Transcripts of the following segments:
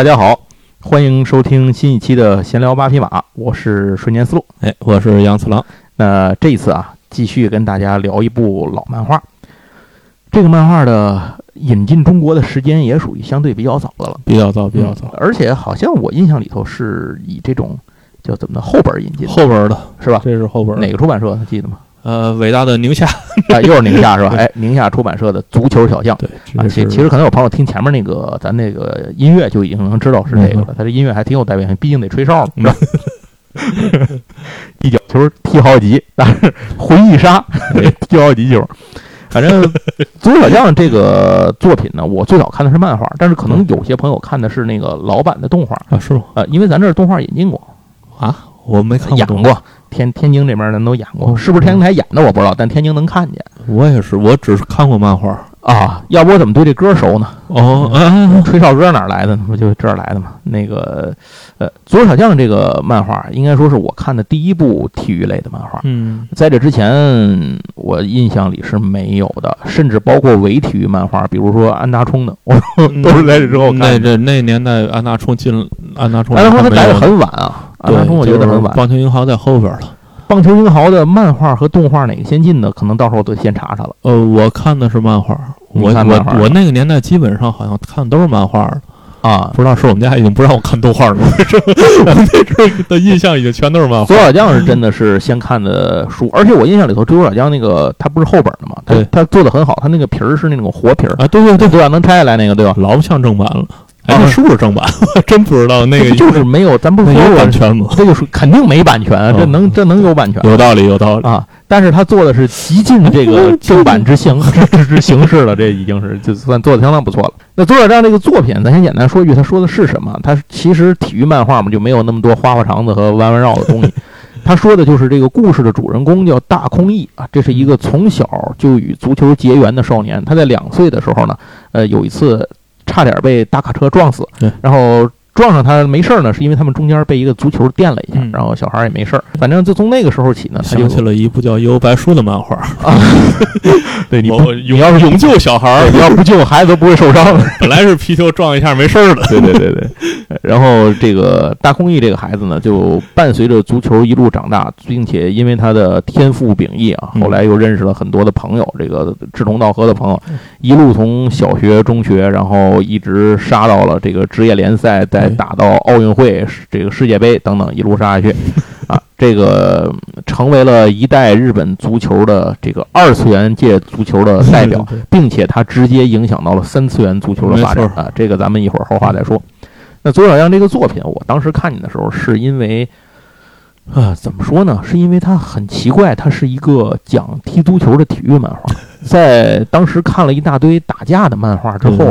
大家好，欢迎收听新一期的闲聊八匹马，我是瞬间思路。哎，我是杨次郎。那这一次啊，继续跟大家聊一部老漫画。这个漫画的引进中国的时间也属于相对比较早的了，比较早，比较早嗯，而且好像我印象里头是以这种叫怎么的后本引进的，后本的是吧？这是后边的哪个出版社？记得吗？呃，伟大的宁夏，啊，又是宁夏是吧？哎，宁夏出版社的《足球小将》。对，啊，其其实可能有朋友听前面那个咱那个音乐就已经能知道是这个了，他这音乐还挺有代表性，毕竟得吹哨嘛？一脚球踢好几，但是回忆杀 踢好几球。反正《足球小将》这个作品呢，我最早看的是漫画，但是可能有些朋友看的是那个老版的动画，啊，是吗？呃，因为咱这儿动画引进过，啊，我没看演过，过，天天津这边咱都演过，哦是不是天津台演的我不知道，但天津能看见我也是，我只是看过漫画。啊。要不我怎么对这歌熟呢？哦，啊，吹哨歌哪来的呢？不就这儿来的吗？那个，呃，《足球小将》这个漫画，应该说是我看的第一部体育类的漫画。嗯，在这之前，我印象里是没有的，甚至包括伪体育漫画，比如说安达充的，我都是在这之后看的。那这那年代，安达充进安达充，安达充他改的的很晚啊，安达充我觉得很晚。棒球英豪在后边了。棒球英豪的漫画和动画哪个先进的，可能到时候得先查查了。呃，我看的是漫画，漫画我我那个年代基本上好像看的都是漫画的，啊，不知道是我们家已经不让我看动画了？我 那阵儿的印象已经全都是漫画足。球小将是真的是先看的书，而且我印象里头，足球小将那个他不是后本的嘛，它对它做的很好，他那个皮儿是那种活皮儿，啊，对对对，对吧？能拆下来那个，对吧？老不像正版了。哎，啊那是不是正版？我真不知道那个就是没有，咱不说版权吗？这就是肯定没版权，啊这嗯能这能有版权有道理，有道理。啊？但是他做的是极尽这个 正版之形 之之之形式了，这已经是就算做的相当不错了。那足球小将这个作品，咱先简单说一句，他说的是什么？他其实体育漫画嘛，就没有那么多花花肠子和弯弯绕的东西。他说的就是这个故事的主人公叫大空翼啊，这是一个从小就与足球结缘的少年。他在两岁的时候呢，呃，有一次差点被大卡车撞死对，然后撞上他没事儿呢，是因为他们中间被一个足球垫了一下嗯，然后小孩儿也没事儿。反正就从那个时候起呢，他就想起了一部叫《幽白书》的漫画，对你不我你要是永救小孩儿，你要不救孩子都不会受伤。本来是皮球撞一下没事儿的。对对对对，然后这个大空翼这个孩子呢，就伴随着足球一路长大，并且因为他的天赋秉异啊，嗯后来又认识了很多的朋友，这个志同道合的朋友，一路从小学、中学，然后一直杀到了这个职业联赛，再打到奥运会、这个世界杯等等，一路杀下去。啊，这个成为了一代日本足球的这个二次元界足球的代表，并且它直接影响到了三次元足球的发展啊。这个咱们一会儿后话再说。那《足球小将》这个作品，我当时看你的时候，是因为，啊，怎么说呢？是因为它很奇怪，它是一个讲踢足球的体育漫画。在当时看了一大堆打架的漫画之后，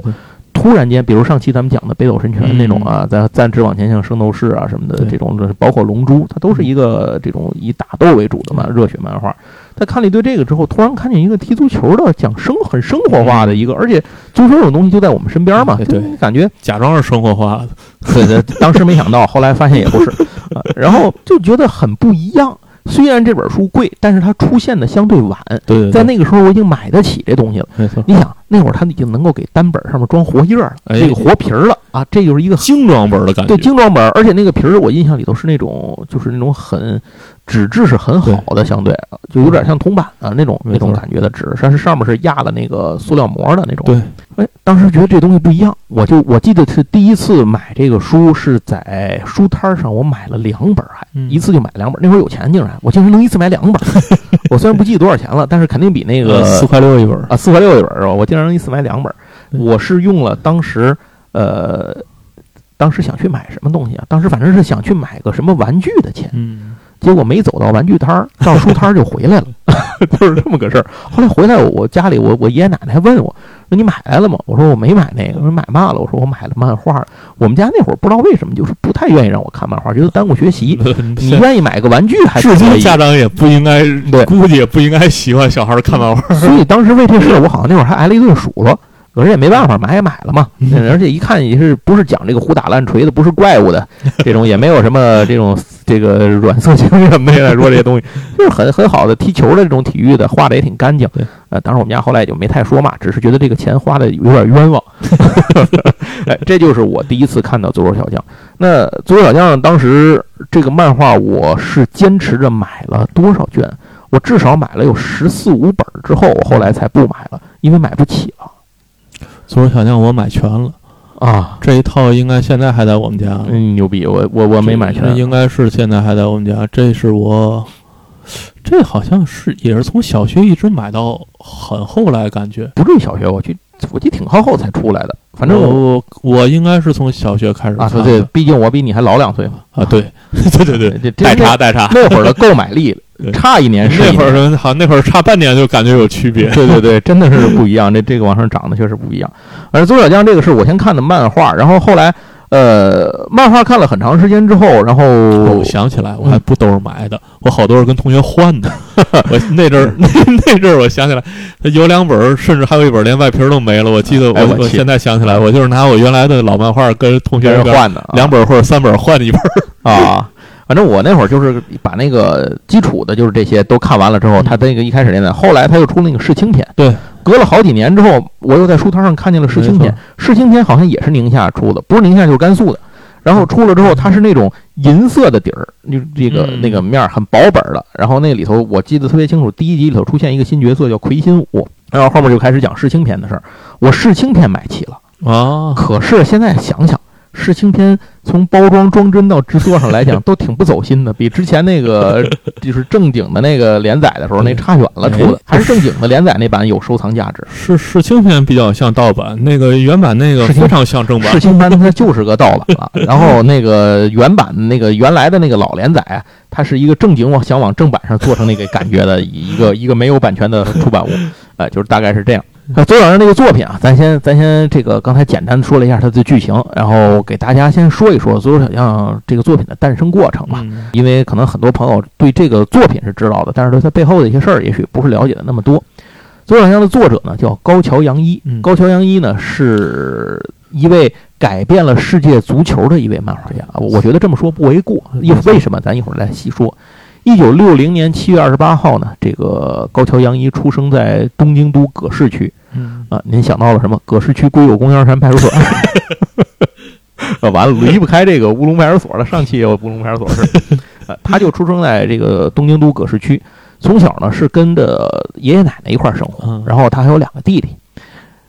突然间，比如上期咱们讲的北斗神拳那种啊，咱暂时往前像圣斗士啊什么的这种，包括龙珠，它都是一个这种以打斗为主的嘛热血漫画。他看了一堆这个之后，突然看见一个踢足球的，讲生很生活化的一个，而且足球这种东西就在我们身边嘛，对感觉假装是生活化的。对对，当时没想到，后来发现也不是，啊，然后就觉得很不一样。虽然这本书贵，但是它出现的相对晚，对对，在那个时候我已经买得起这东西了。没错，你想那会儿他已经能够给单本上面装活页了，哎这个活皮儿了啊，这就是一个精装本的感觉。对精装本儿，而且那个皮儿我印象里头是那种就是那种很纸质是很好的，相对就有点像铜板的那种那种感觉的纸，但是上面是压的那个塑料膜的那种。对，哎，当时觉得这东西不一样，我就我记得是第一次买这个书是在书摊上，我买了两本，还、嗯一次就买两本。那会儿有钱，竟然我竟然能一次买两本。我虽然不记得多少钱了，但是肯定比那个呃四块六一本。啊，四块六一本是吧？我竟然能一次买两本我是用了当时呃，当时想去买什么东西啊？当时反正是想去买个什么玩具的钱。嗯，结果没走到玩具摊儿，到书摊儿就回来了，就是这么个事儿。后来回来，我家里我我爷爷奶奶还问我说：“你买来了吗？”我说：“我没买那个。”我说：“买嘛了？”我说：“我买了漫画。”我们家那会儿不知道为什么就是不太愿意让我看漫画，觉得耽误学习。你愿意买个玩具还可至今。家长也不应该，对估计也不应该喜欢小孩看漫画。所以当时为这事儿，我好像那会儿还挨了一顿数落。可是也没办法，买也买了嘛。嗯而且一看也是不是讲这个胡打烂锤的，不是怪物的这种，也没有什么这种这个软色情什么的来说这些东西，就是很很好的踢球的这种体育的，画的也挺干净对。呃，当然我们家后来也就没太说嘛，只是觉得这个钱花的有点冤枉。哎，这就是我第一次看到《足球小将》。那《足球小将》当时这个漫画，我是坚持着买了多少卷？我至少买了有十四五本之后，我后来才不买了，因为买不起了足球小将我买全了，啊。这一套应该现在还在我们家。嗯，牛逼！我我我没买全这，应该是现在还在我们家。这是我，这好像是也是从小学一直买到很后来，感觉。不至于小学，我去，我记得挺靠后才出来的。反正我我我应该是从小学开始啊，对对，毕竟我比你还老两岁嘛。啊，对 对对对，这这代差代差。那会儿的购买力 差一年是一那会儿好，那会儿差半年就感觉有区别。对对对，真的是不一样。这这个往上涨的确实不一样。而左《小将》这个是我先看的漫画，然后后来呃，漫画看了很长时间之后，然后我想起来，我还不都是买的，我好多是跟同学换的。我那阵儿那 那阵儿，我想起来，有两本儿，甚至还有一本儿连外皮儿都没了。我记得我哎我去现在想起来，我就是拿我原来的老漫画跟同学换的啊两本或者三本儿换一本。啊。反正我那会儿就是把那个基础的，就是这些都看完了之后，嗯他那个一开始连载，后来他又出那个世青篇，对，隔了好几年之后，我又在书摊上看见了世青篇没。世青篇好像也是宁夏出的，不是宁夏就是甘肃的。然后出了之后，它是那种银色的底儿，就这个嗯那个面儿很薄本儿的。然后那里头我记得特别清楚，第一集里头出现一个新角色叫魁星武，然后后面就开始讲世青篇的事儿。我世青篇买齐了，啊，可是现在想想，世青篇从包装装帧到制作上来讲，都挺不走心的，比之前那个 就是正经的那个连载的时候那差远了。出的哎还是正经的连载那版有收藏价值。是是青篇比较像盗版，那个原版那个是非常像正版世。青番它就是个盗版了，然后那个原版的那个原来的那个老连载啊，它是一个正经往想往正版上做成那个感觉的一个一个没有版权的出版物，呃，就是大概是这样。那左小将这个作品啊，咱先咱先这个刚才简单说了一下它的剧情，然后给大家先说一说左小将这个作品的诞生过程吧。嗯因为可能很多朋友对这个作品是知道的，但是对它背后的一些事儿，也许不是了解的那么多。左小将的作者呢叫高桥洋一，嗯高桥洋一呢是一位改变了世界足球的一位漫画家，我觉得这么说不为过。因为为什么？咱一会儿来细说。一九六零年七月二十八号呢，这个高桥洋一出生在东京都葛饰区嗯啊。您想到了什么？葛饰区归有公园山派出所。啊，完了，离不开这个乌龙派出所了。上期也有乌龙派出所是，呃，他就出生在这个东京都葛饰区，从小呢是跟着爷爷奶奶一块儿生活，嗯然后他还有两个弟弟。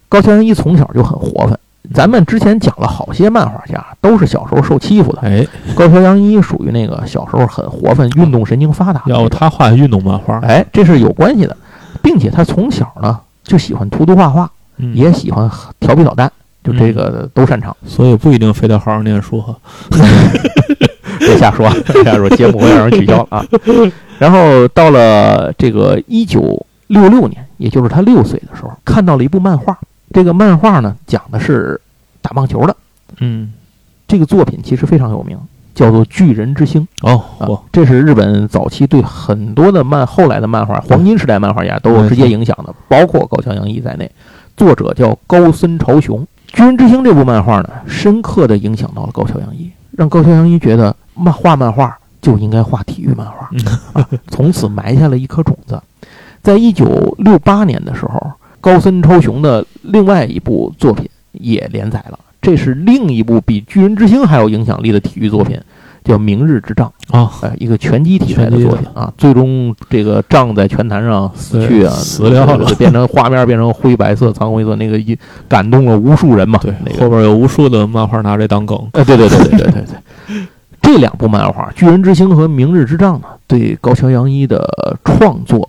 高桥洋一从小就很活泛，咱们之前讲了好些漫画家都是小时候受欺负的，哎，高桥洋一属于那个小时候很活泛、运动神经发达。要不他画运动漫画，哎，这是有关系的，并且他从小呢就喜欢涂涂画画，嗯也喜欢调皮捣蛋，就这个都擅长。所以不一定非得好好念书哈。别瞎说，别瞎说，节目会让人取消啊。然后到了这个一九六六年，也就是他六岁的时候，看到了一部漫画。这个漫画呢，讲的是打棒球的。嗯，这个作品其实非常有名，叫做《巨人之星》哦，啊，，这是日本早期对很多的漫后来的漫画黄金时代漫画家都有直接影响的，包括高桥洋一在内。作者叫高森朝雄，《巨人之星》这部漫画呢，深刻的影响到了高桥洋一，让高桥洋一觉得漫画漫画就应该画体育漫画，啊，从此埋下了一颗种子。在一九六八年的时候，高森超雄的另外一部作品也连载了，这是另一部比《巨人之星》还有影响力的体育作品，叫《明日之杖》。啊，呃，一个拳击题材的作品啊，最终这个杖在拳坛上死去啊，死掉了变成画面变成灰白色、苍灰色，那个一感动了无数人嘛。对，那个，后边有无数的漫画拿这当梗。呃，对对对对对对对，这两部漫画《巨人之星》和《明日之杖》呢，对高桥洋一的创作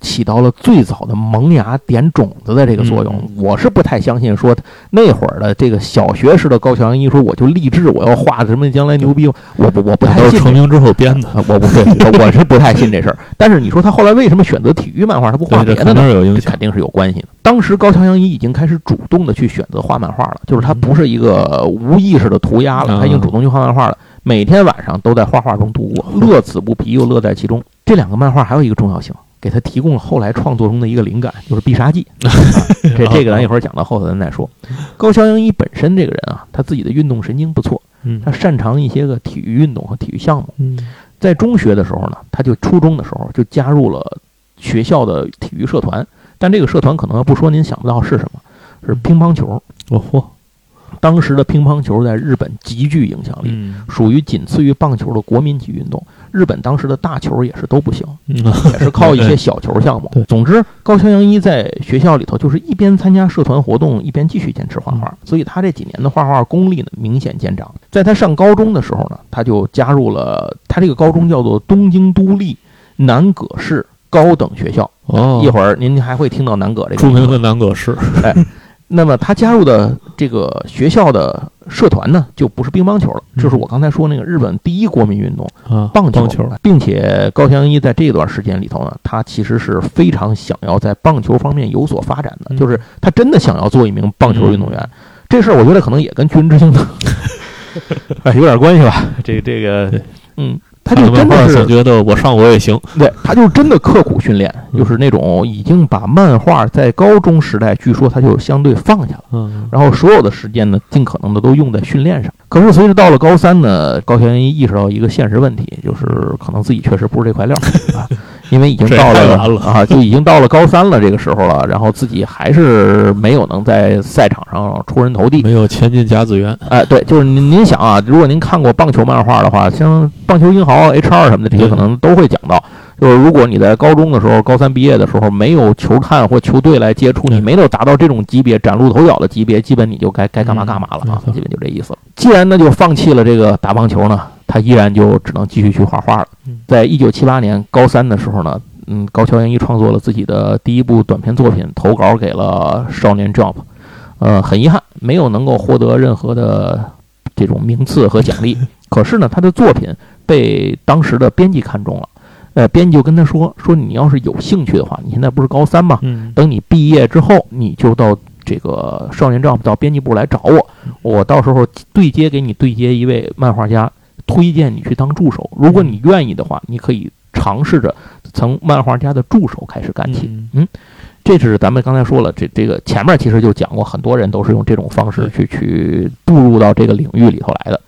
起到了最早的萌芽点种子的这个作用。嗯我是不太相信说那会儿的这个小学时的高桥阳一说我就立志我要画什么将来牛逼，我不我不太信这。成名之后编的，啊，我不对，我我是不太信这事儿。但是你说他后来为什么选择体育漫画，他不画，别的呢这肯定？是有影响肯。定是有关系的。当时高桥阳一已经开始主动的去选择画漫画了，就是他不是一个无意识的涂鸦了，嗯他已经主动去画漫画了。每天晚上都在画画中度过，乐此不疲又乐在其中。这两个漫画还有一个重要性，给他提供了后来创作中的一个灵感，就是必杀技。啊 这这个咱一会儿讲到后头咱再说。高桥阳一本身这个人啊，他自己的运动神经不错，嗯他擅长一些个体育运动和体育项目。嗯在中学的时候呢，他就初中的时候就加入了学校的体育社团，但这个社团可能要不说您想不到是什么，是乒乓球。哦嚯，当时的乒乓球在日本极具影响力，嗯属于仅次于棒球的国民级运动。日本当时的大球也是都不行，嗯，也是靠一些小球项目。对。总之，高桥阳一在学校里头就是一边参加社团活动，一边继续坚持画画，所以他这几年的画画功力呢明显见长。在他上高中的时候呢，他就加入了他这个高中叫做东京都立南葛市高等学校。哦，一会儿您还会听到南葛这个著名的南葛市，那么他加入的这个学校的社团呢，就不是乒乓球了，嗯。就是我刚才说那个日本第一国民运动啊，棒球，并且高翔一在这段时间里头呢，他其实是非常想要在棒球方面有所发展的，嗯。就是他真的想要做一名棒球运动员。这事儿我觉得可能也跟军人之星的 哎有点关系吧。这这个，嗯，他就真的是总觉得我上我也行，对，他就真的刻苦训练，嗯就是那种已经把漫画在高中时代，据说他就相对放下了。嗯，然后所有的时间呢，尽可能的都用在训练上。可是随着到了高三呢，高桥阳一意识到一个现实问题，就是可能自己确实不是这块料 啊，因为已经到了了啊，就已经到了高三了这个时候了，然后自己还是没有能在赛场上出人头地。没有前进甲子园，哎，对，就是您您想啊，如果您看过棒球漫画的话，像棒球英豪、H 二什么的，这些嗯可能都会讲到。就是如果你在高中的时候、高三毕业的时候没有球探或球队来接触你，嗯没有达到这种级别、崭露头角的级别，基本你就该该干嘛干嘛了啊，基本就这意思了。既然呢就放弃了这个打棒球呢，他依然就只能继续去画画了嗯。在一九七八年高三的时候呢，嗯，高桥阳一创作了自己的第一部短篇作品，投稿给了《少年 Jump》。呃，很遗憾，没有能够获得任何的这种名次和奖励。可是呢，他的作品被当时的编辑看中了。呃，编辑就跟他说：“说你要是有兴趣的话，你现在不是高三吗？嗯，等你毕业之后，你就到这个少年 Jump 到编辑部来找我，我到时候对接给你对接一位漫画家，推荐你去当助手。如果你愿意的话，你可以尝试着从漫画家的助手开始干起。嗯这是咱们刚才说了，这这个前面其实就讲过，很多人都是用这种方式去去步入到这个领域里头来的。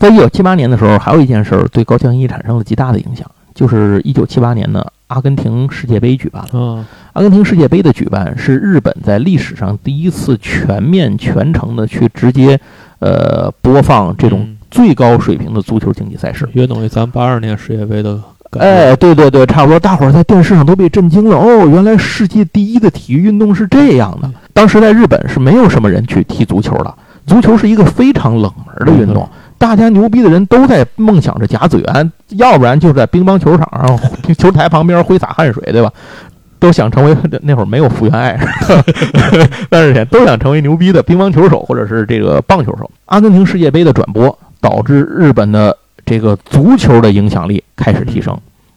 在一九七八年的时候，还有一件事儿对高桥阳一产生了极大的影响，就是一九七八年的，阿根廷世界杯举办了。啊，阿根廷世界杯的举办是日本在历史上第一次全面全程的去直接，呃，播放这种嗯最高水平的足球竞技赛事。约等于咱八二年世界杯的感觉，哎，对对对，差不多，大伙儿在电视上都被震惊了。哦，原来世界第一的体育运动是这样的。当时在日本是没有什么人去踢足球的，足球是一个非常冷门的运动。大家牛逼的人都在梦想着甲子园，要不然就是在乒乓球场上、球台旁边挥洒汗水，对吧？都想成为那会儿没有福原爱，但是都想成为牛逼的乒乓球手或者是这个棒球手。阿根廷世界杯的转播导致日本的这个足球的影响力开始提升。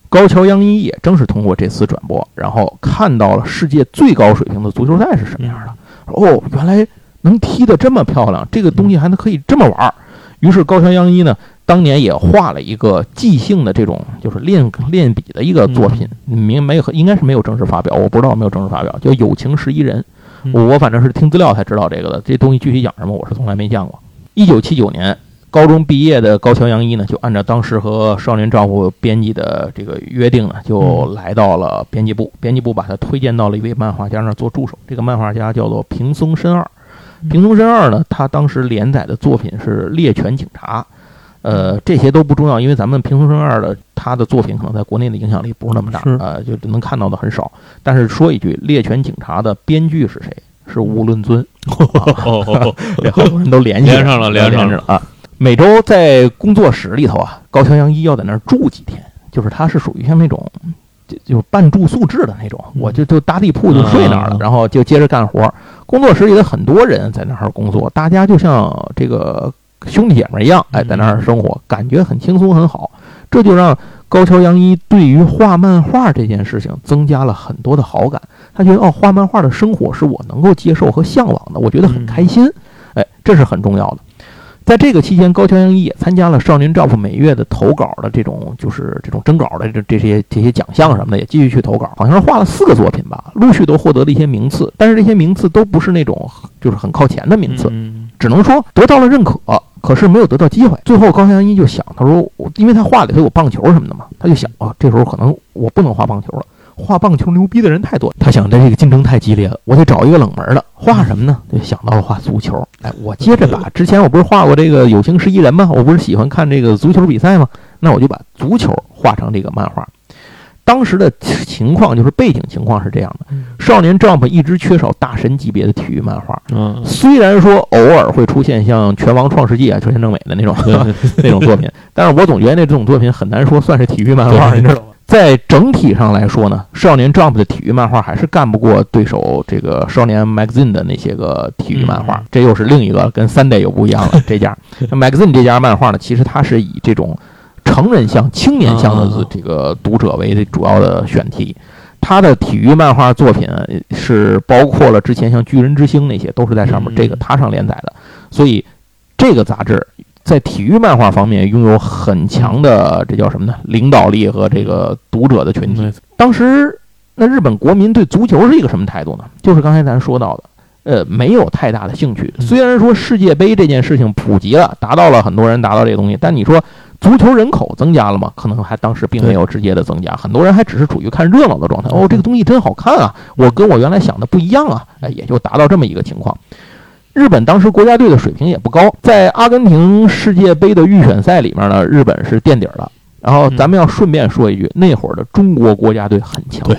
高桥洋一也正是通过这次转播，然后看到了世界最高水平的足球赛是什么样的。哦，原来能踢得这么漂亮，这个东西还能可以这么玩儿。于是高桥阳一呢，当年也画了一个即兴的这种就是练练笔的一个作品，明没有应该是没有正式发表，我不知道没有正式发表，叫《友情十一人》。我反正是听资料才知道这个的，这东西具体讲什么我是从来没见过。一九七九年高中毕业的高桥阳一呢，就按照当时和少年丈夫编辑的这个约定呢，就来到了编辑部。编辑部把他推荐到了一位漫画家那儿做助手。这个漫画家叫做平松伸二。平松伸二呢，他当时连载的作品是《猎犬警察》。呃，这些都不重要，因为咱们平松伸二的他的作品可能在国内的影响力不是那么大，是呃，就能看到的很少。但是说一句，《猎犬警察》的编剧是谁？是吴论尊。哦哦，这好多人都联系连上了连连上了啊。每周在工作室里头啊，高桥阳一要在那儿住几天，就是他是属于像那种就就半住宿制的那种，嗯我就就搭地铺就睡那儿了啊，然后就接着干活。工作室里的很多人在那儿工作，大家就像这个兄弟姐妹一样，哎，嗯在那儿生活，感觉很轻松很好。这就让高桥阳一对于画漫画这件事情增加了很多的好感。他觉得哦，画漫画的生活是我能够接受和向往的，我觉得很开心。哎，这是很重要的。在这个期间，高桥阳一也参加了《少年 Jump》每月的投稿的这种，就是这种征稿的这这些这些奖项什么的，也继续去投稿，好像是画了四个作品吧，陆续都获得了一些名次，但是这些名次都不是那种就是很靠前的名次，嗯只能说得到了认可，可是没有得到机会。最后高桥阳一就想，他说，我因为他画里头有棒球什么的嘛，他就想啊，这时候可能我不能画棒球了。画棒球牛逼的人太多，他想的这个竞争太激烈了，我得找一个冷门的。画什么呢？就想到了画足球。哎，我接着把之前我不是画过这个有情十一人吗？我不是喜欢看这个足球比赛吗？那我就把足球画成这个漫画。当时的情况就是背景情况是这样的：少年 Jump 一直缺少大神级别的体育漫画，嗯，虽然说偶尔会出现像《拳王创世纪》啊、秋田正美的那种 那种作品，但是我总觉得那这种作品很难说算是体育漫画，你知道吗？在整体上来说呢，少年 Jump 的体育漫画还是干不过对手这个少年 Magazine 的那些个体育漫画，嗯这又是另一个跟 Sunday 又不一样了。这家 Magazine 这家漫画呢，其实它是以这种成人向、青年向的啊这个读者为主要的选题。他的体育漫画作品呃是包括了之前像《巨人之星》那些，都是在上面嗯这个他上连载的，所以这个杂志在体育漫画方面拥有很强的这叫什么呢？领导力和这个读者的群体。当时那日本国民对足球是一个什么态度呢？就是刚才咱说到的。呃，没有太大的兴趣。嗯虽然说世界杯这件事情普及了，达到了很多人达到这个东西，但你说足球人口增加了吗？可能还当时并没有直接的增加，很多人还只是处于看热闹的状态。哦，这个东西真好看啊！我跟我原来想的不一样啊！哎，也就达到这么一个情况。日本当时国家队的水平也不高，在阿根廷世界杯的预选赛里面呢，日本是垫底儿的。然后咱们要顺便说一句，那会儿的中国国家队很强，对，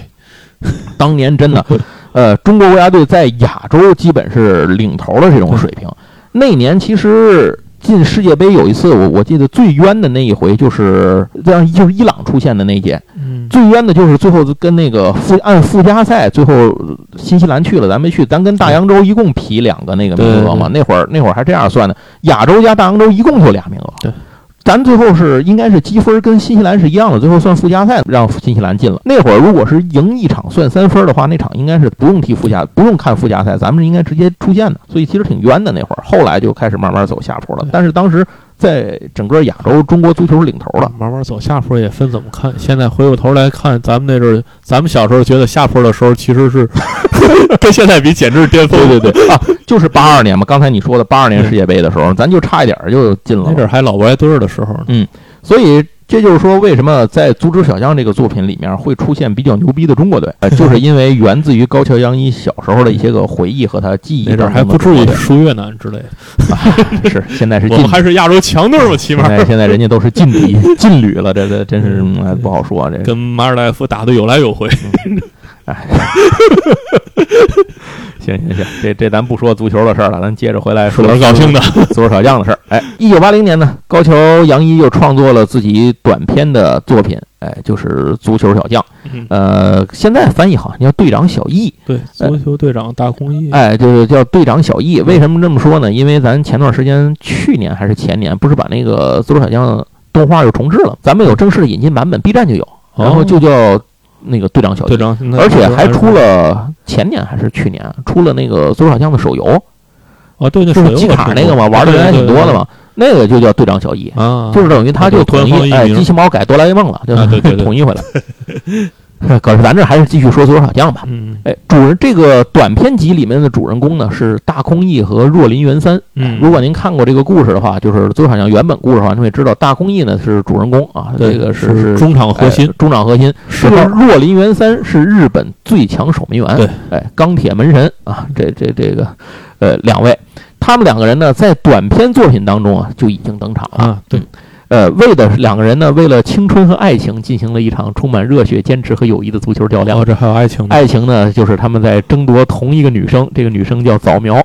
当年真的，呃，中国国家队在亚洲基本是领头的这种水平。那年其实进世界杯有一次，我我记得最冤的那一回就是让就是伊朗出现的那一届，嗯，最冤的就是最后跟那个附按附加赛，最后新西兰去了，咱没去，咱跟大洋洲一共匹两个那个名额嘛。那会儿那会儿还这样算的，亚洲加大洋洲一共就俩名额。对。咱最后是应该是积分跟新西兰是一样的，最后算附加赛让新西兰进了。那会儿如果是赢一场算三分的话，那场应该是不用踢附加，不用看附加赛，咱们是应该直接出线的。所以其实挺冤的那会儿，后来就开始慢慢走下坡了。但是当时在整个亚洲，中国足球是领头的。慢慢走下坡也分怎么看。现在回过头来看，咱们那阵儿，咱们小时候觉得下坡的时候，其实是 跟现在比简直是巅峰。对对对啊，就是八二年嘛，刚才你说的八二年世界杯的时候，咱就差一点儿就进了。那阵儿还老不挨堆儿的时候呢。所以这就是说，为什么在《足球小将》这个作品里面会出现比较牛逼的中国队，呃，就是因为源自于高桥洋一小时候的一些个回忆和他记忆那阵儿当中的还不至于输越南之类的，队 是现在是我们还是亚洲强队嘛，起码现在现在人家都是劲敌劲旅了，这这真是不好说这。跟马尔代夫打的有来有回。行行行，这这咱不说足球的事儿了，咱接着回来说说点高兴的。足球小将的事儿。哎，一九八零年呢，高桥洋一又创作了自己短篇的作品，哎，就是《足球小将》。嗯呃，现在翻译好像叫队长小易，对，足球队长大空翼。哎，就是叫队长小易。为什么这么说呢？因为咱前段时间，去年还是前年，不是把那个《足球小将》动画又重置了，咱们有正式的引进版本，B 站就有，然后就叫那个队长小易。队长，而且还出了前年还是去年出了那个《左手小将》的手游，哦，对，就是机卡那个嘛，玩的人还挺多的嘛。那个就叫队长小一，啊，就是等于他就统一，哎，机器猫改哆啦 A 梦了，就啊对对对统一回来。可是咱这还是继续说足球小将吧。嗯哎，主人这个短篇集里面的主人公呢是大空翼和若林元三。嗯，如果您看过这个故事的话，就是足球小将原本故事的话，你会知道大空翼呢是主人公啊，这个是是中场核心哎，中场核心。是这个若林元三是日本最强守门员，对，哎，钢铁门神啊，这这这个，呃，两位，他们两个人呢，在短篇作品当中啊就已经登场了。啊，对，呃，为的是两个人呢，为了青春和爱情进行了一场充满热血、坚持和友谊的足球较量哦，。这还有爱情。爱情呢，就是他们在争夺同一个女生，这个女生叫早苗，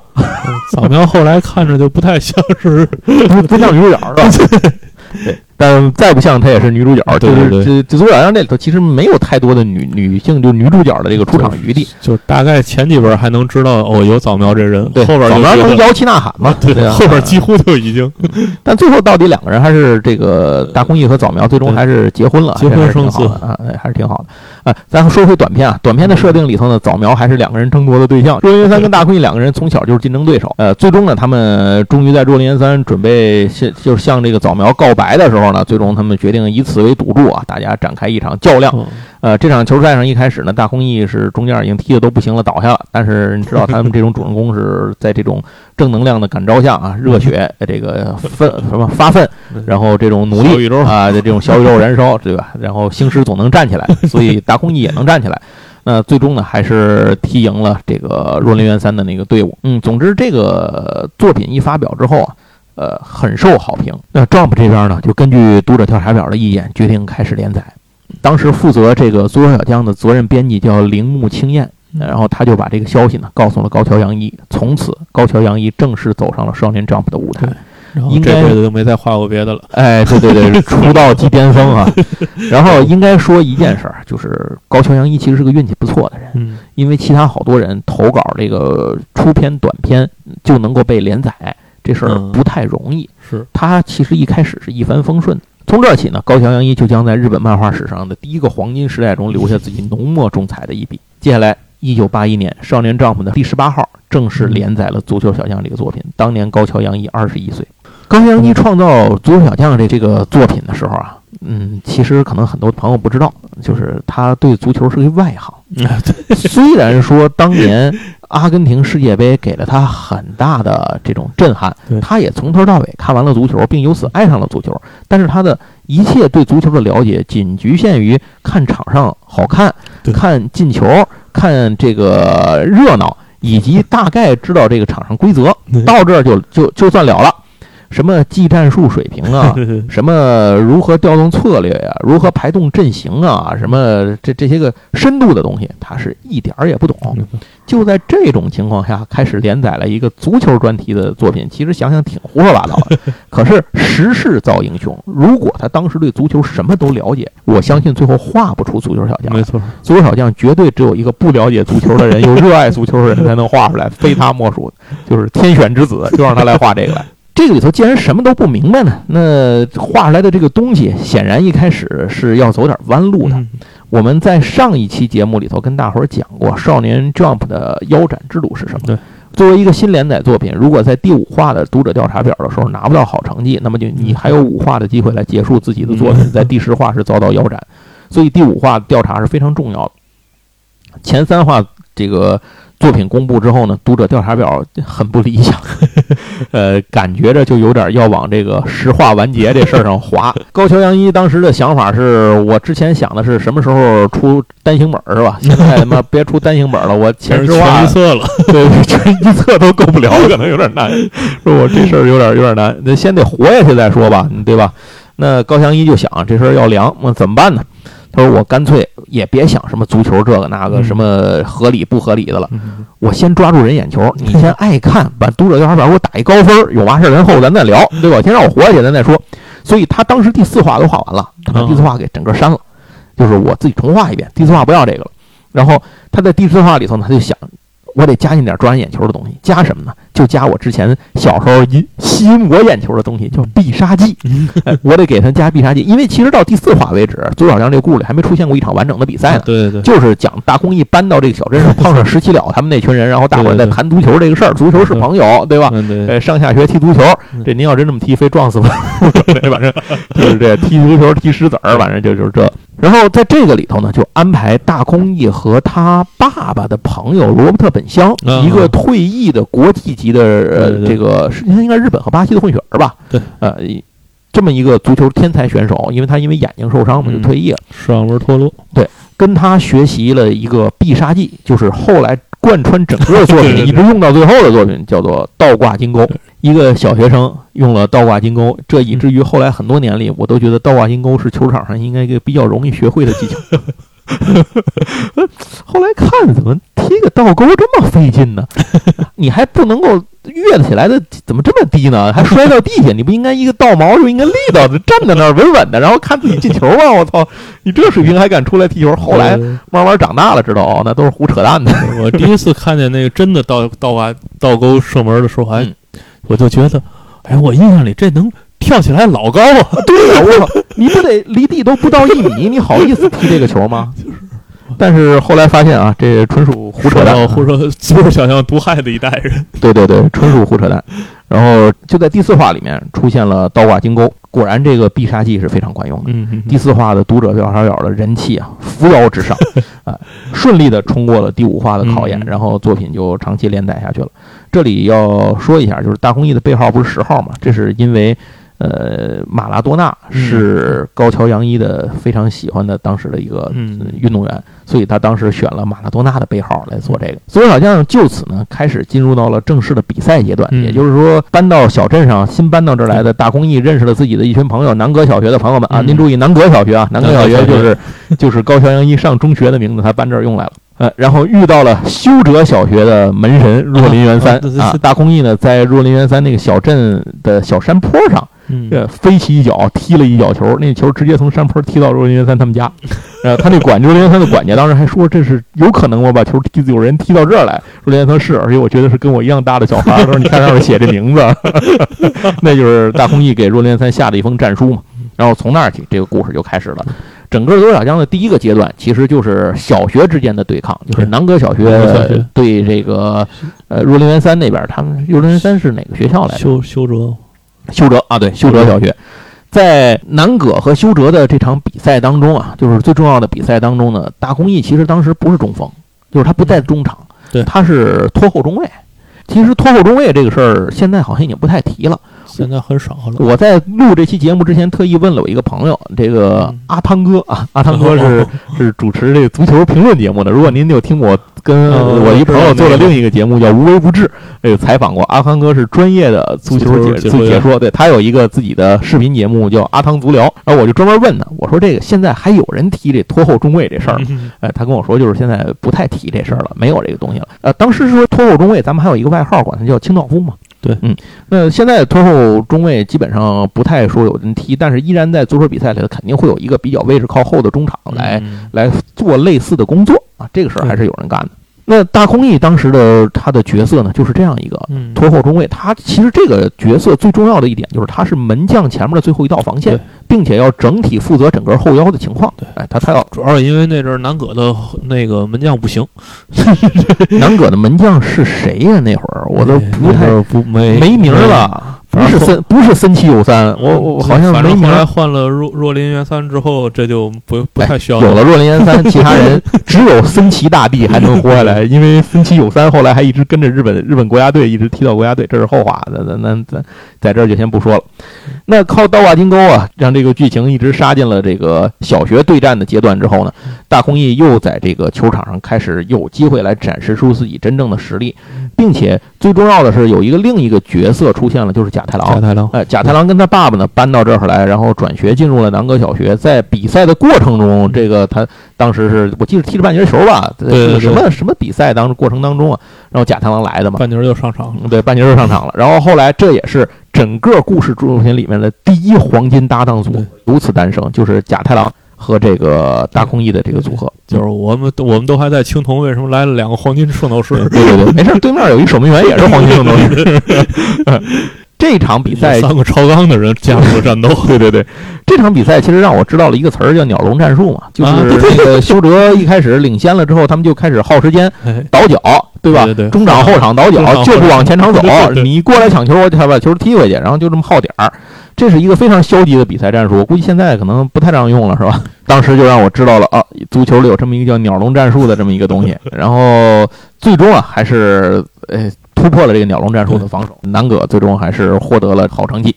早苗后来看着就不太像是，不不像女主角是吧？对，但再不像她也是女主角，对就是对这这左小将这里头其实没有太多的女女性就女主角的这个出场余地。就是大概前几本还能知道哦有早苗这人，对，后边早苗能摇旗呐喊嘛，对啊后边几乎就已经 但最后到底两个人还是这个大空翼和早苗最终还是结婚了，结婚生子啊，哎还是挺好的。啊，咱说回短片啊，短片的设定里头呢，早苗还是两个人争夺的对象。若林元三跟大空翼两个人从小就是竞争对手，呃，最终呢，他们终于在若林元三准备向就是向这个早苗告白的时候呢，最终他们决定以此为赌注啊，大家展开一场较量。嗯呃，这场球赛上一开始呢，大空翼是中间已经踢的都不行了，倒下了。但是你知道他们这种主人公是在这种正能量的感召下啊，热血呃这个奋什么发奋，然后这种努力啊的这种小宇宙燃烧，对吧？然后星矢总能站起来，所以大空翼也能站起来。那最终呢，还是踢赢了这个若林元三的那个队伍。嗯，总之这个作品一发表之后啊，呃，很受好评。那 Jump 这边呢，就根据读者调查表的意见，决定开始连载。当时负责这个《足球小将》的责任编辑叫铃木清彦，然后他就把这个消息呢告诉了高桥阳一，从此高桥阳一正式走上了少年 Jump 的舞台。然后应该这辈子就没再画过别的了。哎，对对对，出道即巅峰啊！然后应该说一件事儿，就是高桥阳一其实是个运气不错的人，嗯，因为其他好多人投稿这个出篇短篇就能够被连载，这事儿嗯不太容易。是他其实一开始是一帆风顺的。从这儿起呢，高桥阳一就将在日本漫画史上的第一个黄金时代中留下自己浓墨重彩的一笔。接下来，一九八一年，《少年 Jump》的第十八号正式连载了《足球小将》这个作品。当年高桥阳一二十一岁。高桥阳一创造《足球小将》这这个作品的时候啊，嗯，其实可能很多朋友不知道，就是他对足球是个外行。虽然说当年阿根廷世界杯给了他很大的这种震撼，他也从头到尾看完了足球，并由此爱上了足球。但是他的一切对足球的了解仅局限于看场上好看，看进球，看这个热闹，以及大概知道这个场上规则。到这儿就就就算了了。什么技战术水平啊，什么如何调动策略呀、如何排动阵型啊，什么这这些个深度的东西，他是一点儿也不懂。就在这种情况下，开始连载了一个足球专题的作品，其实想想挺胡说八道的。可是时势造英雄，如果他当时对足球什么都了解，我相信最后画不出足球小将没。错，足球小将绝对只有一个不了解足球的人，又热爱足球的人才能画出来，非他莫属，就是天选之子，就让他来画这个来。这个里头既然什么都不明白呢，那画出来的这个东西，显然一开始是要走点弯路的。嗯我们在上一期节目里头跟大伙儿讲过，《少年 Jump》的腰斩制度是什么？对，作为一个新连载作品，如果在第五话的读者调查表的时候拿不到好成绩，那么就你还有五话的机会来结束自己的作品，在第十话是遭到腰斩，所以第五话调查是非常重要的。前三话这个作品公布之后呢，读者调查表很不理想，呃，感觉着就有点要往这个石化完结这事儿上滑。高桥阳一当时的想法是我之前想的是什么时候出单行本儿是吧？现在他妈别出单行本儿了，我前十话全一册了，对全一册都够不了，可能有点难。说我这事儿有点有点难，那先得活下去再说吧，对吧？那高翔一就想这事儿要凉，那怎么办呢？他说我干脆也别想什么足球这个那个嗯什么合理不合理的了，嗯我先抓住人眼球，你先 爱看，把读者调查表给我打一高分，有嘛事儿然后咱再聊，对吧？先让我活下去，咱再说。所以他当时第四话都画完了，他把第四话给整个删了，就是我自己重画一遍，第四话不要这个了。然后他在第四话里头呢，他就想，我得加进点抓人眼球的东西，加什么呢？就加我之前小时候引吸引我眼球的东西，叫必杀技。哎我得给他加必杀技，因为其实到第四话为止，《朱小将》这个故事里还没出现过一场完整的比赛呢。对对对，就是讲大空翼搬到这个小镇上，碰上石七了他们那群人，然后大伙儿在谈足球这个事儿，足球是朋友，对吧？嗯对，呃，上下学踢足球，这您要真这么踢，非撞死我！反正就是这踢足球踢石子儿，反正就就是这。然后在这个里头呢，就安排大空翼和他爸爸的朋友罗伯特本乡，啊一个退役的国际级的呃对对这个是应该日本和巴西的混血儿吧？对，呃，这么一个足球天才选手，因为他因为眼睛受伤嘛，就嗯退役了。视网膜脱落，跟他学习了一个必杀技，就是后来贯穿整个作品 一直用到最后的作品，叫做倒挂金钩。一个小学生用了倒挂金钩，这以至于后来很多年里，我都觉得倒挂金钩是球场上应该一个比较容易学会的技巧。后来看怎么踢个倒钩这么费劲呢？你还不能够跃得起来的怎么这么低呢？还摔到地下？你不应该一个倒毛就应该立到站在那儿稳稳的，然后看自己进球吗？我操，你这水平还敢出来踢球？后来呃慢慢长大了，知道哦，那都是胡扯淡的。我第一次看见那个真的倒倒挂倒钩射门的时候，还、嗯我就觉得，哎，我印象里这能跳起来老高啊！对呀，我操，你不得离地都不到一米，你好意思踢这个球吗？但是后来发现啊，这纯属胡扯淡啊，胡说，就是想象毒害的一代人。对对对，纯属胡扯淡。然后就在第四话里面出现了倒挂金钩，果然这个必杀技是非常管用的。嗯第四话的读者小小小的人气啊，扶摇直上，啊，顺利的冲过了第五话的考验嗯，然后作品就长期连载下去了。这里要说一下，就是大公益的背号不是十号嘛？这是因为，呃，马拉多纳是高桥洋一的非常喜欢的当时的一个嗯。运动员，所以他当时选了马拉多纳的背号来做这个。足球小将就此呢开始进入到了正式的比赛阶段，嗯。也就是说搬到小镇上，新搬到这儿来的大公益认识了自己的一群朋友，南阁小学的朋友们啊，嗯。您注意南阁小学啊，南阁小学就是就是高桥洋一上中学的名字，他搬这儿用来了。呃，然后遇到了修哲小学的门神若林元三啊大公益呢在若林元三那个小镇的小山坡上，嗯呃，飞起一脚踢了一脚球，那球直接从山坡踢到若林元三他们家。呃，他那管若林元三的管家当时还说这是有可能我？把球踢有人踢到这儿来。若林元三是，而且我觉得是跟我一样大的小孩儿。他说你看上面写这名字，那就是大空翼给若林元三下的一封战书嘛。然后从那儿起，这个故事就开始了。整个多小江的第一个阶段，其实就是小学之间的对抗，就是南阁小学对这个呃若林元三那边，他们若林元三是哪个学校来着？修修哲，修哲啊，对，修哲小学，在南葛和修哲的这场比赛当中啊，就是最重要的比赛当中呢，大公益其实当时不是中锋，就是他不在中场，对他是拖后中卫。其实拖后中卫这个事儿，现在好像已经不太提了。现在很少了。我在录这期节目之前，特意问了我一个朋友，这个嗯阿汤哥啊，阿汤哥是是主持这个足球评论节目的。如果您有听我跟哦我一朋友做的我知道那个另一个节目叫《无微不至》，呃，采访过阿汤哥是专业的足球足球解解说解说，对他有一个自己的视频节目叫《阿汤足疗》，然后我就专门问他，我说这个现在还有人提这拖后中卫这事儿吗？嗯哎，他跟我说，就是现在不太提这事儿了，没有这个东西了。呃，当时是说拖后中卫，咱们还有一个外号，管他叫清道夫嘛。对。嗯，那现在拖后中卫基本上不太说有人踢，但是依然在足球比赛里头肯定会有一个比较位置靠后的中场来、嗯。来做类似的工作啊，这个事儿还是有人干的。那大空翼当时的他的角色呢，就是这样一个嗯，拖后中卫，他其实这个角色最重要的一点就是他是门将前面的最后一道防线，并且要整体负责整个后腰的情况。对哎，他他要主要是因为那阵儿南葛的那个门将不行，南葛的门将是谁呀、那会儿我都不太不没没名儿。了，不是森不是森崎有三，我我好像反正后来。换了若若林元三之后，这就不不太需要有了若林元三，其他人 只有森崎大帝还能活下来，因为森崎有三后来还一直跟着日本日本国家队一直踢到国家队，这是后话，咱咱咱咱在这儿就先不说了。那靠刀挂金钩啊，让这个剧情一直杀进了这个小学对战的阶段之后呢，大空翼又在这个球场上开始有机会来展示出自己真正的实力，并且最重要的是有一个另一个角色出现了，就是贾太郎贾。太郎，哎，甲太郎跟他爸爸呢搬到这儿来，然后转学进入了南阁小学。在比赛的过程中，这个他当时是我记得踢着半截球吧，对对对什么什么比赛当过程当中啊，然后贾太郎来的嘛，半截儿就上场了。对，半截就上场了。然后后来这也是整个故事作品里面的第一黄金搭档组对由此诞生，就是贾太郎和这个大空翼的这个组合。就是我们我们都还在青铜，为什么来了两个黄金圣斗士？对对对，没事，对面有一守门员也是黄金圣斗士。这场比赛三个超纲的人加入了战斗。对对对，这场比赛其实让我知道了一个词儿，叫“鸟笼战术”嘛，就是那个修哲一开始领先了之后，他们就开始耗时间哎倒脚，对吧？对对对中场后场倒脚，就不往前场走你过来抢球，我就把球踢回去，然后就这么耗点儿。这是一个非常消极的比赛战术，我估计现在可能不太让用了，是吧？当时就让我知道了啊，足球里有这么一个叫“鸟笼战术”的这么一个东西。然后最终啊，还是呃突破了这个鸟笼战术的防守，南葛最终还是获得了好成绩。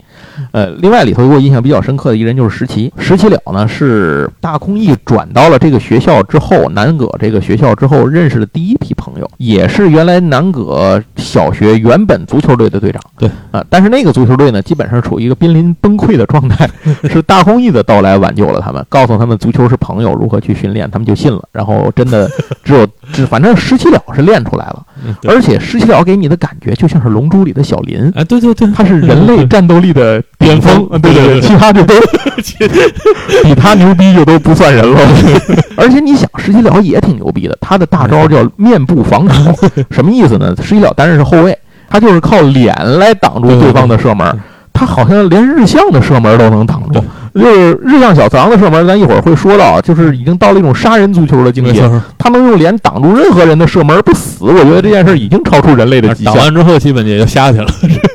呃，另外里头给我印象比较深刻的一人就是石崎，石崎了呢是大空翼转到了这个学校之后，南葛这个学校之后认识的第一批朋友。也是原来南葛小学原本足球队的队长。对啊，但是那个足球队呢，基本上处于一个濒临崩溃的状态，是大空翼的到来挽救了他们，告诉他们足球是朋友，如何去训练，他们就信了。然后真的只有，只反正石奇了是练出来了，嗯而且石奇了给你的感觉就像是《龙珠》里的小林。啊，对对对，他是人类战斗力的巅峰，对对，对其他就都 比他牛逼就都不算人了。而且你想，石七了也挺牛逼的，他的大招叫面部防守，什么意思呢？石七了担任是后卫，他就是靠脸来挡住对方的射门对，他好像连日向的射门都能挡住。就是日向小次郎的射门，咱一会儿会说到，就是已经到了一种杀人足球的境界，他能用脸挡住任何人的射门不死。我觉得这件事已经超出人类的极限。挡。完之后，基本也就下去了。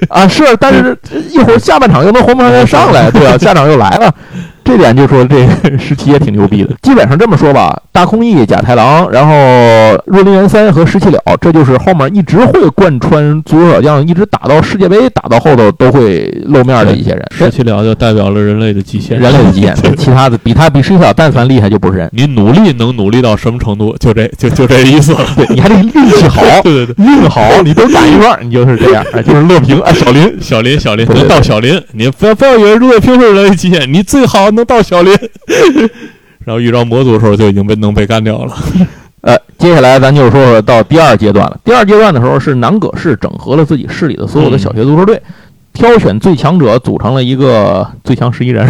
啊，是，但是一会儿下半场又能黄牌上来，对吧、下场又来了，这点就说这个十七也挺牛逼的。基本上这么说吧，大空翼、甲太郎，然后若林元三和十七了，这就是后面一直会贯穿足球小将，一直打到世界杯，打到后头都会露面的一些人，十七了就代表了人类的极限，人类的极限。其他的比他比十七了但凡厉害就不是人。你努力能努力到什么程度？就这 就就这意思了。对 你还得运气好，对对对，运好，你都打一半，你就是这样，哎就是乐平哎，小林小林小林能到小林，你不要不要以为热平是人类极限，你最好能到小林。然后遇到魔族的时候就已经被能被干掉了。呃，接下来咱就说说到第二阶段了。第二阶段的时候是南葛市整合了自己市里的所有的小学足球队，挑选最强者，组成了一个最强十一人，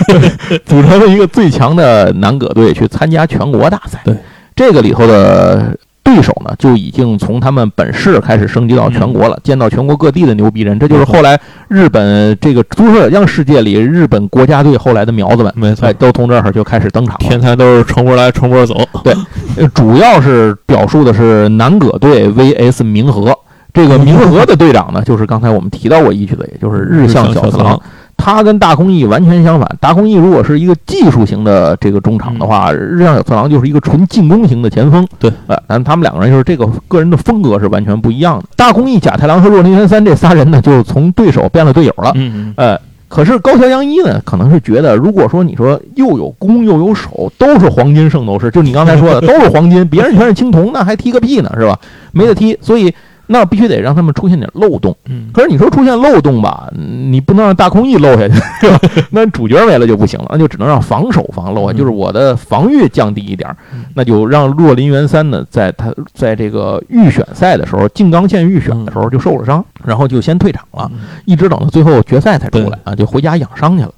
组成了一个最强的南葛队去参加全国大赛。对，这个里头的。对手呢，就已经从他们本市开始升级到全国了，见到全国各地的牛逼人，这就是后来日本这个足球小将世界里日本国家队后来的苗子们，没错哎，，都从这儿就开始登场了。天才都是成波来成波走。对，主要是表述的是南葛队 VS 明和。这个明和的队长呢，就是刚才我们提到过一句的，也就是日向小次郎。他跟大空翼完全相反。大空翼如果是一个技术型的这个中场的话，日向小次郎就是一个纯进攻型的前锋。对，呃，但他们两个人就是这个个人的风格是完全不一样的。大空翼、甲太郎和若林元三这仨人呢，就从对手变了队友了。嗯呃，可是高桥洋一呢，可能是觉得，如果说你说又有攻又有守，都是黄金圣斗士，就你刚才说的，都是黄金，别人全是青铜，那还踢个屁呢，是吧？没得踢，所以那必须得让他们出现点漏洞。嗯可是你说出现漏洞吧，嗯你不能让大空翼漏下去，是吧？那主角没了就不行了，那就只能让防守防漏啊，嗯就是我的防御降低一点那就让若林元三呢，在他在这个预选赛的时候，静冈县预选的时候就受了伤，然后就先退场了。一直等到最后决赛才出来啊，就回家养伤去了，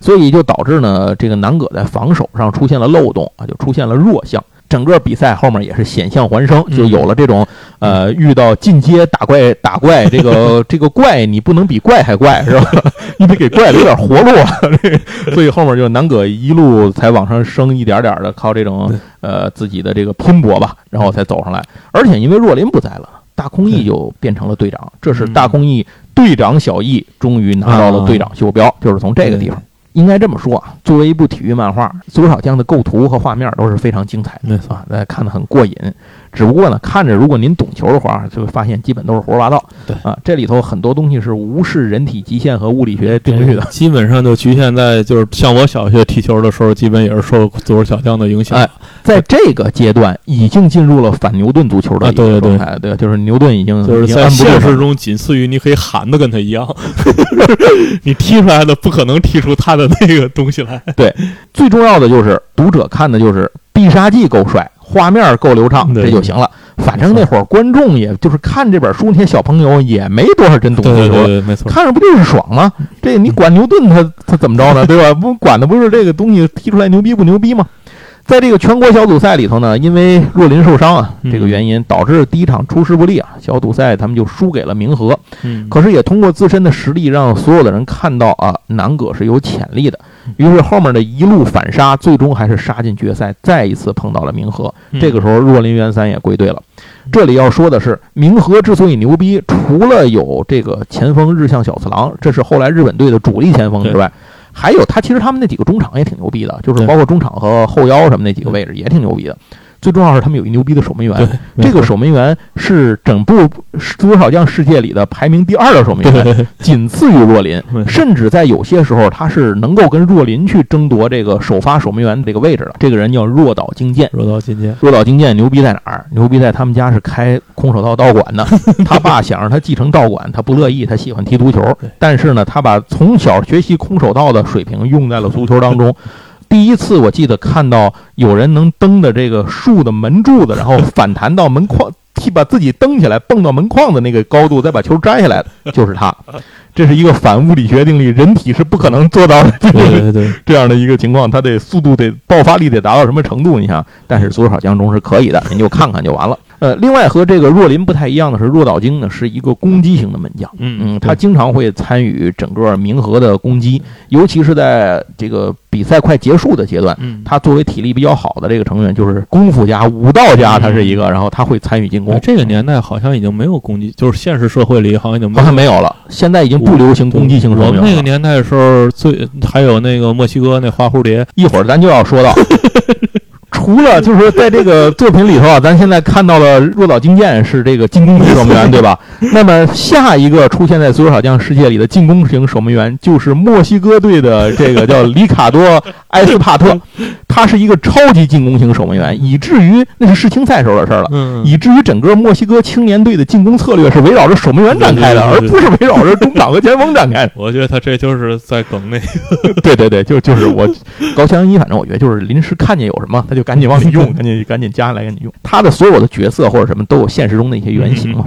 所以就导致呢，这个南葛在防守上出现了漏洞啊，就出现了弱项。整个比赛后面也是险象环生，嗯就有了这种呃，遇到进阶打怪打怪，这个 这个怪你不能比怪还怪是吧？你得给怪留点活路啊，这 所以后面就南葛一路才往上升，一点点的靠这种呃自己的这个拼搏吧，然后才走上来。而且因为若林不在了，大空翼就变成了队长，这是大空翼队长小翼终于拿到了队长袖标，就是从这个地方。应该这么说啊，作为一部体育漫画，足球小将的构图和画面都是非常精彩的没错啊，大家看得很过瘾。只不过呢，看着如果您懂球的话，就会发现基本都是胡说八道。对啊，这里头很多东西是无视人体极限和物理学定律的。基本上就局限在就是像我小学踢球的时候，基本也是受足球小将的影响。哎在这个阶段，已经进入了反牛顿足球的一啊对对对对，就是牛顿已经就是在现实中，仅次于你可以喊的跟他一样，你踢出来的不可能踢出他的那个东西来。对最重要的就是读者看的就是必杀技够帅，画面够流畅，这就行了。反正那会儿观众也就是看这本书那些小朋友也没多少真懂足球，对。看着不就是爽吗？这你管牛顿他他怎么着呢？对吧？不管的不是这个东西踢出来牛逼不牛逼吗？在这个全国小组赛里头呢，因为若林受伤啊，嗯这个原因导致第一场出师不利啊，小组赛他们就输给了明和。嗯，可是也通过自身的实力，让所有的人看到啊，南葛是有潜力的。于是后面的一路反杀，最终还是杀进决赛，再一次碰到了明和。嗯这个时候，若林元三也归队了。这里要说的是，明和之所以牛逼，除了有这个前锋日向小次郎，这是后来日本队的主力前锋之外，还有他其实他们那几个中场也挺牛逼的，就是包括中场和后腰什么那几个位置也挺牛逼的。最重要是他们有一牛逼的守门员，这个守门员是整部足球小将世界里的排名第二的守门员，仅次于若林甚至在有些时候他是能够跟若林去争夺这个首发守门员的这个位置的。这个人叫若岛精剑。若到今天，若岛精剑牛逼在哪儿？牛逼在他们家是开空手道道馆的，他爸想让他继承道馆，他不乐意，他喜欢踢足球。但是呢，他把从小学习空手道的水平用在了足球当中。第一次我记得看到有人能蹬的这个树的门柱子，然后反弹到门框，踢把自己蹬起来，蹦到门框的那个高度，再把球摘下来的，就是他。这是一个反物理学定律，人体是不可能做到的。对对对，这样的一个情况，他得速度得爆发力得达到什么程度？你想，但是足球小将中是可以的，您就看看就完了。呃，另外和这个若林不太一样的是，若岛京呢是一个攻击型的门将，嗯嗯，他经常会参与整个明和的攻击，尤其是在这个比赛快结束的阶段。嗯，他作为体力比较好的这个成员，就是功夫家、武道家，他是一个，然后他会参与进攻哎。这个年代好像已经没有攻击，就是现实社会里好像已经没好有像没有了，现在已经不流行攻击型守我们门员了。那个年代的时候，最还有那个墨西哥那花蝴蝶，一会儿咱就要说到。除了就是说，在这个作品里头啊，咱现在看到了若岛精剑是这个进攻型守门员，对吧？那么下一个出现在足球小将世界里的进攻型守门员就是墨西哥队的这个叫里卡多·埃斯帕特，他是一个超级进攻型守门员，以至于那是世青赛时候的事儿了。嗯，以至于整个墨西哥青年队的进攻策略是围绕着守门员展开的，而不是围绕着中场和前锋展开的。我觉得他这就是在梗那个，对对对，就就是我高翔一，反正我觉得就是临时看见有什么，他就赶紧往里用，赶紧赶紧加来，赶紧用。他的所有的角色或者什么都有现实中的一些原型嘛。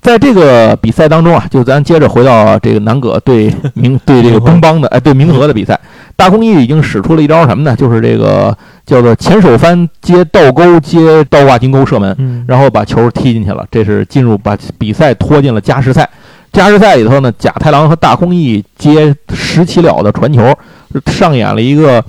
在这个比赛当中啊，就咱接着回到这个南葛对明 对这个东邦的哎对明和的比赛，大空翼已经使出了一招什么呢？就是这个叫做前手翻接倒钩接倒挂金钩射门，嗯然后把球踢进去了，这是进入把比赛拖进了加时赛。加时赛里头呢，贾太郎和大空翼接十七了的传球，上演了一个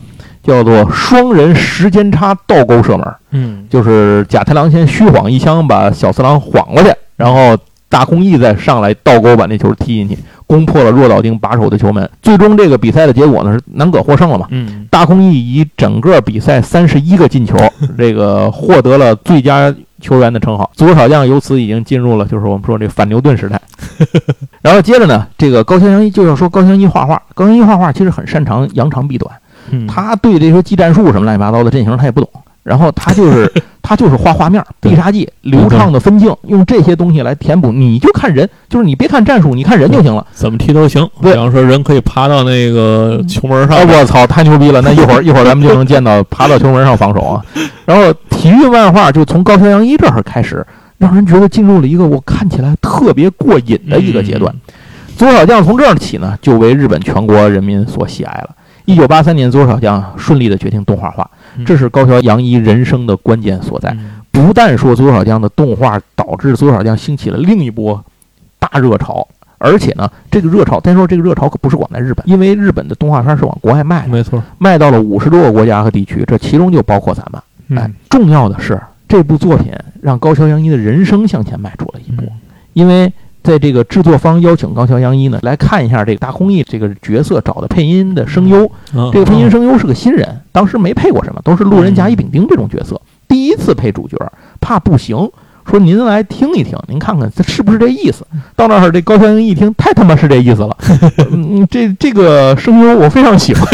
叫做双人时间差倒钩射门，嗯，就是贾太郎先虚晃一枪把小次郎晃过去，然后大空翼再上来倒钩把那球踢进去，攻破了若岛町把守的球门。最终这个比赛的结果呢是南葛获胜了嘛？嗯，大空翼以整个比赛三十一个进球，这个获得了最佳球员的称号。足球小将由此已经进入了就是我们说这反牛顿时代。然后接着呢，这个高桥阳一就要说高桥阳一画画，高桥阳一画画其实很擅长扬长避短，嗯他对这些技战术什么乱七八糟的阵型他也不懂。然后他就是 他就是画画面、必杀技、流畅的分镜，用这些东西来填补。你就看人，就是你别看战术，你看人就行了。怎么踢都行。比方说人可以爬到那个球门上哎，，我操，太牛逼了！那一会儿一会儿咱们就能见到爬到球门上防守啊。然后体育漫画就从高桥阳一这儿开始，让人觉得进入了一个我看起来特别过瘾的一个阶段。足球小将从这儿起呢，就为日本全国人民所喜爱了。一九八三年，足球小将顺利的决定动画化，这是高桥洋一人生的关键所在。嗯。不但说足球小将的动画导致足球小将兴起了另一波大热潮，而且呢，这个热潮，但说这个热潮可不是光在日本，因为日本的动画片是往国外卖的，没错，卖到了五十多个国家和地区，这其中就包括咱们。哎嗯，重要的是，这部作品让高桥洋一的人生向前迈出了一步，嗯。因为在这个制作方邀请高桥阳一呢来看一下这个大空翼这个角色找的配音的声优，嗯。这个配音声优是个新人，当时没配过什么，都是路人甲乙丙丁这种角色，第一次配主角，怕不行，说您来听一听，您看看这是不是这意思。到那儿，这高桥英一一听，太他妈是这意思了，嗯，这这个声优我非常喜欢，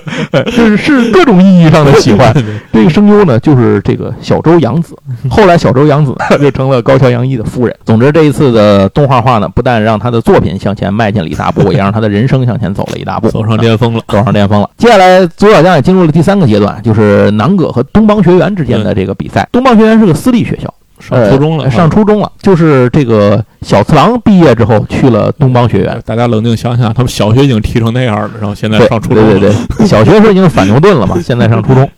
是是各种意义上的喜欢。这个声优呢，就是这个小周洋子，后来小周洋子就成了高桥洋一的夫人。总之，这一次的动画化呢，不但让他的作品向前迈进了一大步，也让他的人生向前走了一大步，走上巅峰了。走上巅峰了。接下来，左小将也进入了第三个阶段，就是南葛和东邦学员之间的这个比赛。东邦学员是个私立学校，上初中了，呃上初中了，就是这个小次郎毕业之后去了东邦学院。大家冷静想想，他们小学已经踢成那样了，然后现在上初中了，对对对，小学时候已经反牛顿了嘛，现在上初中。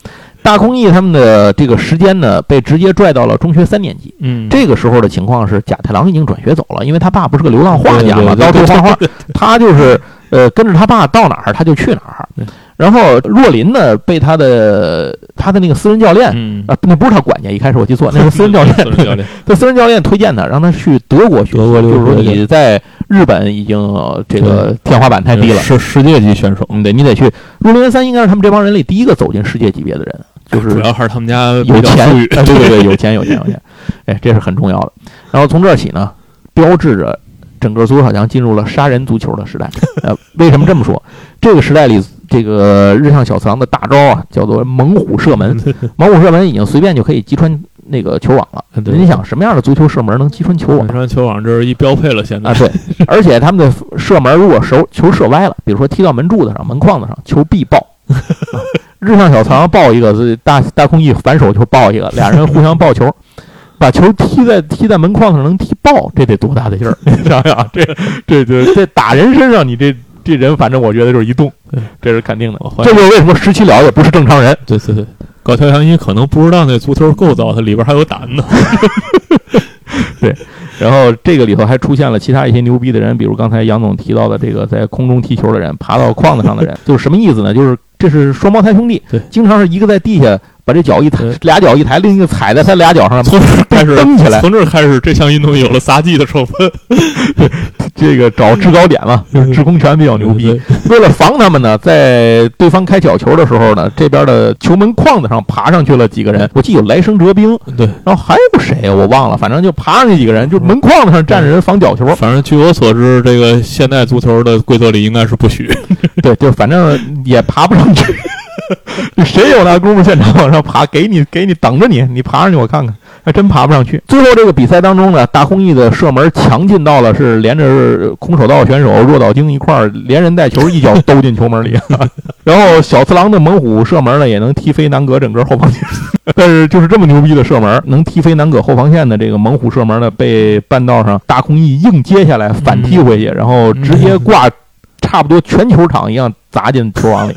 大空翼他们的这个时间呢，被直接拽到了中学三年级。嗯，这个时候的情况是，甲太郎已经转学走了，因为他爸不是个流浪画家嘛，到处画画，他就是呃跟着他爸到哪儿他就去哪儿。然后若林呢，被他的他的那个私人教练嗯，啊，那不是他管家，一开始我记错，那是私人教练。私人教练，他私人教练推荐他，让他去德国学习，德国留就是说对对你在日本已经呃这个天花板太低了，是世界级选手，嗯，对你得去。若林三应该是他们这帮人里第一个走进世界级别的人，就是主要还是他们家有钱，对对对，有钱有钱有钱，哎，这是很重要的。然后从这儿起呢，标志着整个足球小将进入了杀人足球的时代。呃，为什么这么说？这个时代里，这个日向小次郎的大招啊，叫做猛虎射门。猛虎射门已经随便就可以击穿那个球网了。对你想什么样的足球射门能击穿球网击穿球网这是一标配了，现在啊，对，而且他们的射门如果手球射歪了，比如说踢到门柱子上、门框子上，球必爆。啊日向小次郎爆一个，大大空翼反手就爆一个，俩人互相爆球，把球踢在踢在门框上能踢爆，这得多大的劲儿？你想想，这这这这打人身上，你这这人，反正我觉得就是一动，这是肯定的这就是为什么十七了也不是正常人。对对对，高桥阳一可能不知道那足球构造，它里边还有胆呢。对然后这个里头还出现了其他一些牛逼的人，比如刚才杨总提到的这个在空中踢球的人，爬到框子上的人，就是什么意思呢？就是这是双胞胎兄弟，对经常是一个在地下把这脚一抬，俩脚一抬，另一个踩在他俩脚上，从这儿开始蹬起来从这儿开始，这项运动有了杂技的成分。这个找制高点嘛，就是制空权比较牛逼。为了防他们呢，在对方开角球的时候呢，这边的球门框子上爬上去了几个人，我记得有来生哲兵，对，然后还有谁我忘了，反正就爬上去几个人，就门框子上站着人防角球。反正据我所知，这个现代足球的规则里应该是不许。对，就反正也爬不上去。谁有那功夫现场往上爬？给你，给你，等着你，你爬上去我看看，还真爬不上去。最后这个比赛当中呢，大空翼的射门强劲到了是连着空手道选手若岛京一块儿连人带球一脚兜进球门里，然后小次郎的猛虎射门呢也能踢飞南葛整个后防线。但是就是这么牛逼的射门，能踢飞南葛后防线的这个猛虎射门呢，被半道上大空翼硬接下来反踢回去，然后直接挂差不多全球场一样砸进球网里，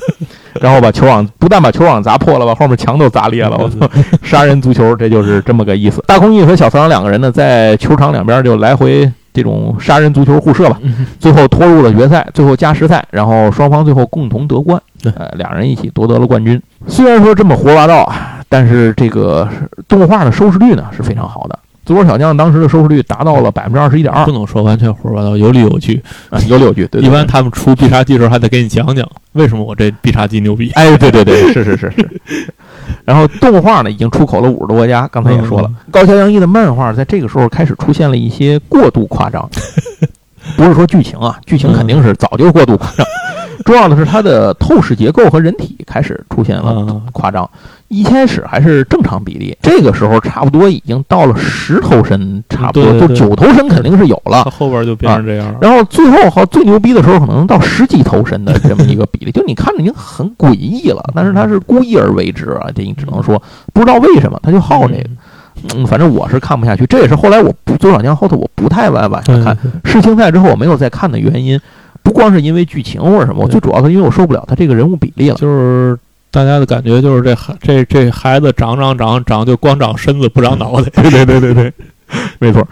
然后把球网不但把球网砸破了，把后面墙都砸裂了。我操，杀人足球，这就是这么个意思。大空翼和小次郎两个人呢，在球场两边就来回这种杀人足球互射吧，最后拖入了决赛，最后加时赛，然后双方最后共同夺冠，对呃，两人一起夺得了冠军。虽然说这么胡说八道啊，但是这个动画的收视率呢是非常好的。足球小将当时的收视率达到了百分之二十一点二不，能说完全胡说八道，有理有据。啊，有理有据。对，对一般他们出必杀技的时候还得给你讲讲为什么我这必杀技牛逼。哎，对对对，是是是是。然后动画呢，已经出口了五十多个家，刚才也说了，高桥阳一的漫画在这个时候开始出现了一些过度夸张，不是说剧情啊，剧情肯定是早就过度夸张，重要的是它的透视结构和人体开始出现了啊，夸张。一开始还是正常比例，这个时候差不多已经到了十头身，差不多就九头身肯定是有了。后边就变成这样了。然后最后好最牛逼的时候，可能到十几头身的这么一个比例，就你看着已经很诡异了。但是他是故意而为之啊，这你只能说不知道为什么他就好这个。嗯，反正我是看不下去，这也是后来我不《左小将》后头我不太往往下看世青赛之后我没有再看的原因，不光是因为剧情或者什么，我最主要是因为我受不了他这个人物比例了。就是大家的感觉就是这孩这这孩子长长长长就光长身子不长脑袋。对对对对对，没错。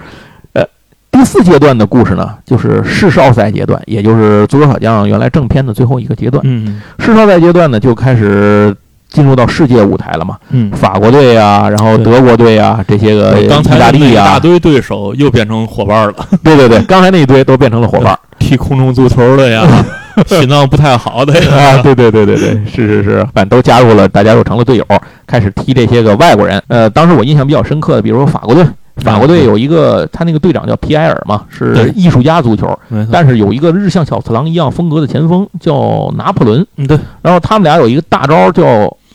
呃，第四阶段的故事呢，就是世少赛阶段，也就是足球小将原来正片的最后一个阶段。嗯世少赛阶段呢，就开始进入到世界舞台了嘛。嗯，法国队呀、然后德国队呀、这些个刚才意大利呀、一大堆对手又变成伙伴了，对对对，刚才那一堆都变成了伙伴。踢空中足球的呀，心脏不太好的啊，呀，对对对对对，是是是，反正都加入了，大家又成了队友，开始踢这些个外国人。呃，当时我印象比较深刻的，比如说法国队，法国队有一个他那个队长叫皮埃尔嘛，是艺术家足球，但是有一个日向小次郎一样风格的前锋叫拿破仑，嗯对，然后他们俩有一个大招叫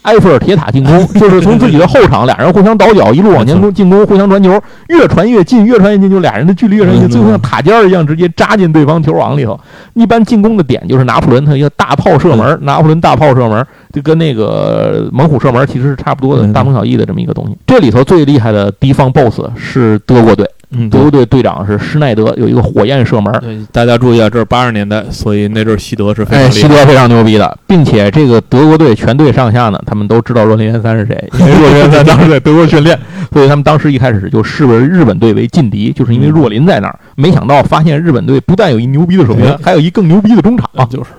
埃菲尔铁塔进 攻，就是从自己的后场，俩人互相倒脚，一路往前攻进攻，互相传球，越传越近，越传越近，就俩人的距离越传越近，嗯最后像塔尖儿一样直接扎进对方球网里头。一般进攻的点就是拿破仑他一个大炮射门，拿破仑大炮射门就跟那个猛虎射门其实是差不多的，嗯大同小异的这么一个东西。这里头最厉害的敌方 BOSS 是德国队，嗯德国队队长是施耐德，有一个火焰射门，对，大家注意啊，这是八十年代，所以那阵儿西德是非哎，常。西德非常牛逼的，并且这个德国队全队上下呢，他们都知道若林元三是谁，因为若林元三当时在德国训练，所以他们当时一开始就视为日本队为劲敌，就是因为若林在那儿。没想到发现日本队不但有一牛逼的守门员，还有一更牛逼的中场。啊，就是，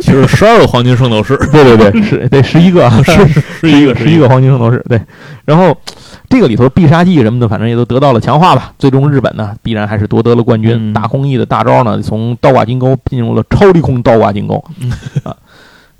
其 实十二个黄金圣斗士对对对，是对十一个，是 十一个十一个黄金圣斗士。对，然后这个里头必杀技什么的，反正也都得到了强化吧。最终日本呢，必然还是夺得了冠军。嗯大空翼的大招呢，从倒挂金钩进入了超低空倒挂金钩。嗯啊，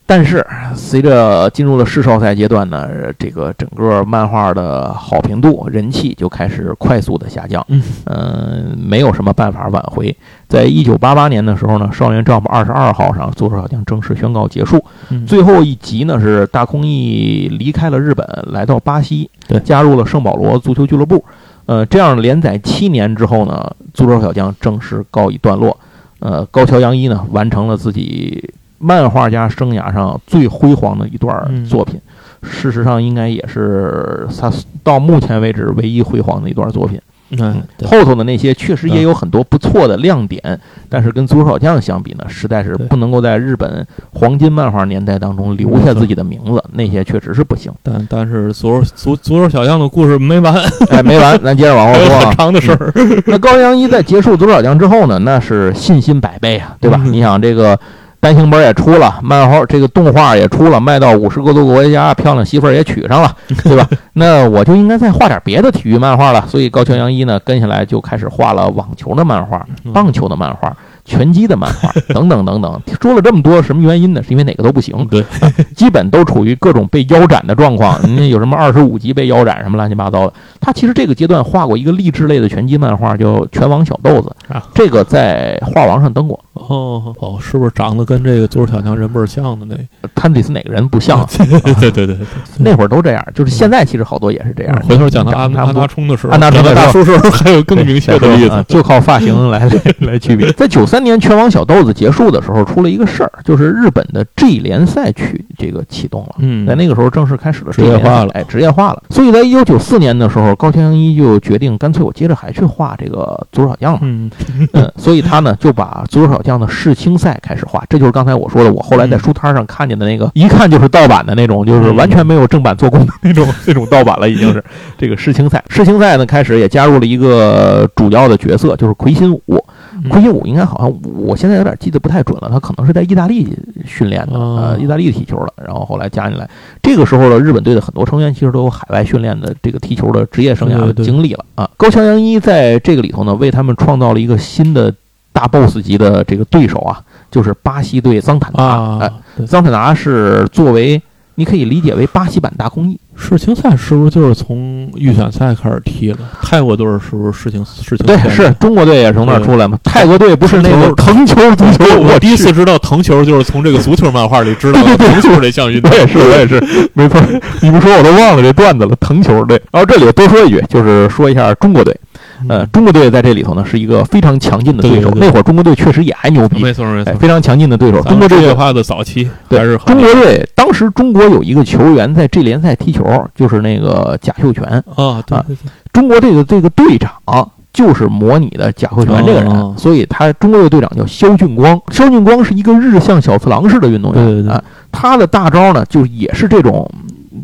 但是随着进入了世少赛阶段呢，这个整个漫画的好评度、人气就开始快速的下降。嗯，呃，没有什么办法挽回。在一九八八年的时候呢，《少年 Jump》二十二号上，《足球小将》正式宣告结束。嗯最后一集呢是大空翼离开了日本，来到巴西，对加入了圣保罗足球俱乐部。呃，这样连载七年之后呢，《足球小将》正式告一段落。呃，高桥阳一呢完成了自己漫画家生涯上最辉煌的一段嗯作品，事实上应该也是他到目前为止唯一辉煌的一段作品。嗯，后头的那些确实也有很多不错的亮点，但是跟足球小将相比呢，实在是不能够在日本黄金漫画年代当中留下自己的名字，那些确实是不行。但但是足球足足球小将的故事没完，哎，没完，咱接着往后说啊。长的事儿。那高阳一在结束足手小将之后呢，那是信心百倍啊，对吧？嗯你想这个单行本也出了，漫画这个动画也出了，卖到五十个多国家，漂亮媳妇儿也娶上了，对吧？那我就应该再画点别的体育漫画了。所以高桥阳一呢，跟下来就开始画了网球的漫画、嗯棒球的漫画、拳击的漫画 等等等等。说了这么多，什么原因呢？是因为哪个都不行，对，基本都处于各种被腰斩的状况。人家有什么二十五级被腰斩，什么乱七八糟的。他其实这个阶段画过一个励志类的拳击漫画，叫《拳王小豆子》啊，这个在画王上登过。哦哦，是不是长得跟这个足球小将人倍儿像的那？他得是哪个人不像啊？对对对对对。那会儿都这样，就是现在其实好多也是这样。回头讲到安安达充的时候，安达充的大叔时候还有更明显的例子。啊就靠发型来来来区别。在九三年拳王小豆子结束的时候，出了一个事儿，就是日本的 G 联赛去这个启动了。嗯在那个时候正式开始了职业化了哎，职业化了。所以在一九九四年的时候，高桥阳一就决定，干脆我接着还去画这个足球小将嘛。嗯嗯，所以他呢就把足球小将的世青赛开始画，这就是刚才我说的，我后来在书摊上看见的那个，一看就是盗版的那种，就是完全没有正版做工的那种那种盗版了，已经是这个世青赛。世青赛呢开始也加入了一个主要的角色，就是魁星武。魁星武应该好像我现在有点记得不太准了，他可能是在意大利训练的，哦呃，意大利踢球的，然后后来加进来。这个时候的日本队的很多成员其实都有海外训练的这个踢球的职业生涯经历了啊。高桥洋一在这个里头呢，为他们创造了一个新的大 boss 级的这个对手啊，就是巴西队桑坦达。哎桑坦达是作为你可以理解为巴西版大空翼，世青赛是不是就是从预选赛开始踢的？泰国队是不是世青世青对，是中国队也从那儿出来嘛。泰国队不是那个藤球足球，我我第一次知道藤球，就是从这个足球漫画里知道的藤球这项运动我。也是，我也是，没错。你不说我都忘了这段子了。藤球队，然后这里多说一句，就是说一下中国队。呃，中国队在这里头呢是一个非常强劲的对手。对对对那会儿中国队确实也还牛逼，没错没错哎，，非常强劲的对手。中国队业化的早期对还是中国队当时中国有一个球员在这联赛踢球，就是那个贾秀全。啊，对对对，中国队的这个队长就是模拟的贾秀全这个人，哦所以他中国队队长叫肖俊光。肖俊光是一个日向小次郎式的运动员，对对对啊，他的大招呢就也是这种。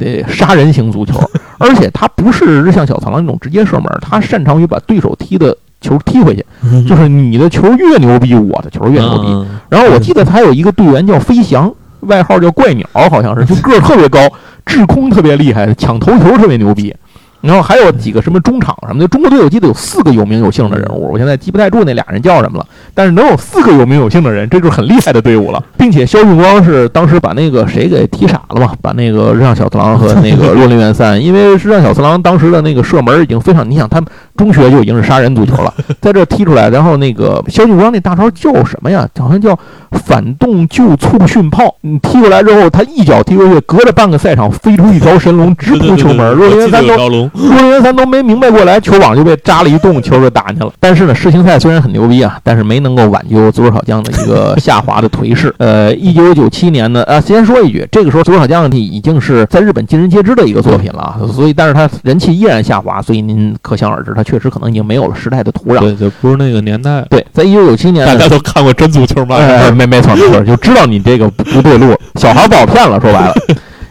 呃，杀人型足球，而且他不是日向小螳螂那种直接射门，他擅长于把对手踢的球踢回去，就是你的球越牛逼，我的球越牛逼。嗯然后我记得他有一个队员叫飞翔，外号叫怪鸟，好像是，就个儿特别高，制空特别厉害，抢头球特别牛逼。然后还有几个什么中场什么的，中国队我记得有四个有名有姓的人物，我现在记不太住那俩人叫什么了。但是能有四个有名有姓的人，这就是很厉害的队伍了。并且肖俊光是当时把那个谁给踢傻了嘛，把那个日向小次郎和那个若林元三，因为日向小次郎当时的那个射门已经非常，你想他们中学就已经是杀人足球了，在这踢出来，然后那个肖俊光那大招叫什么呀？好像叫反动就促训炮。你踢过来之后，他一脚踢过去，隔着半个赛场飞出一条神龙，直扑球门。若林元三都若林元三都没明白过来，球网就被扎了一洞，球就打进去了。但是呢，世青赛虽然很牛逼啊，但是没能够挽救足球小将的一个下滑的颓势。呃，一九九七年呢，啊，先说一句，这个时候足球小将已经是在日本尽人皆知的一个作品了啊，所以但是他人气依然下滑，所以您可想而知，他确实可能已经没有了时代的土壤。对，就不是那个年代，对，在一九九七年大家都看过真足球漫呃，画，没没错没错，就知道你这个不不对路，小孩不好骗了。说白了，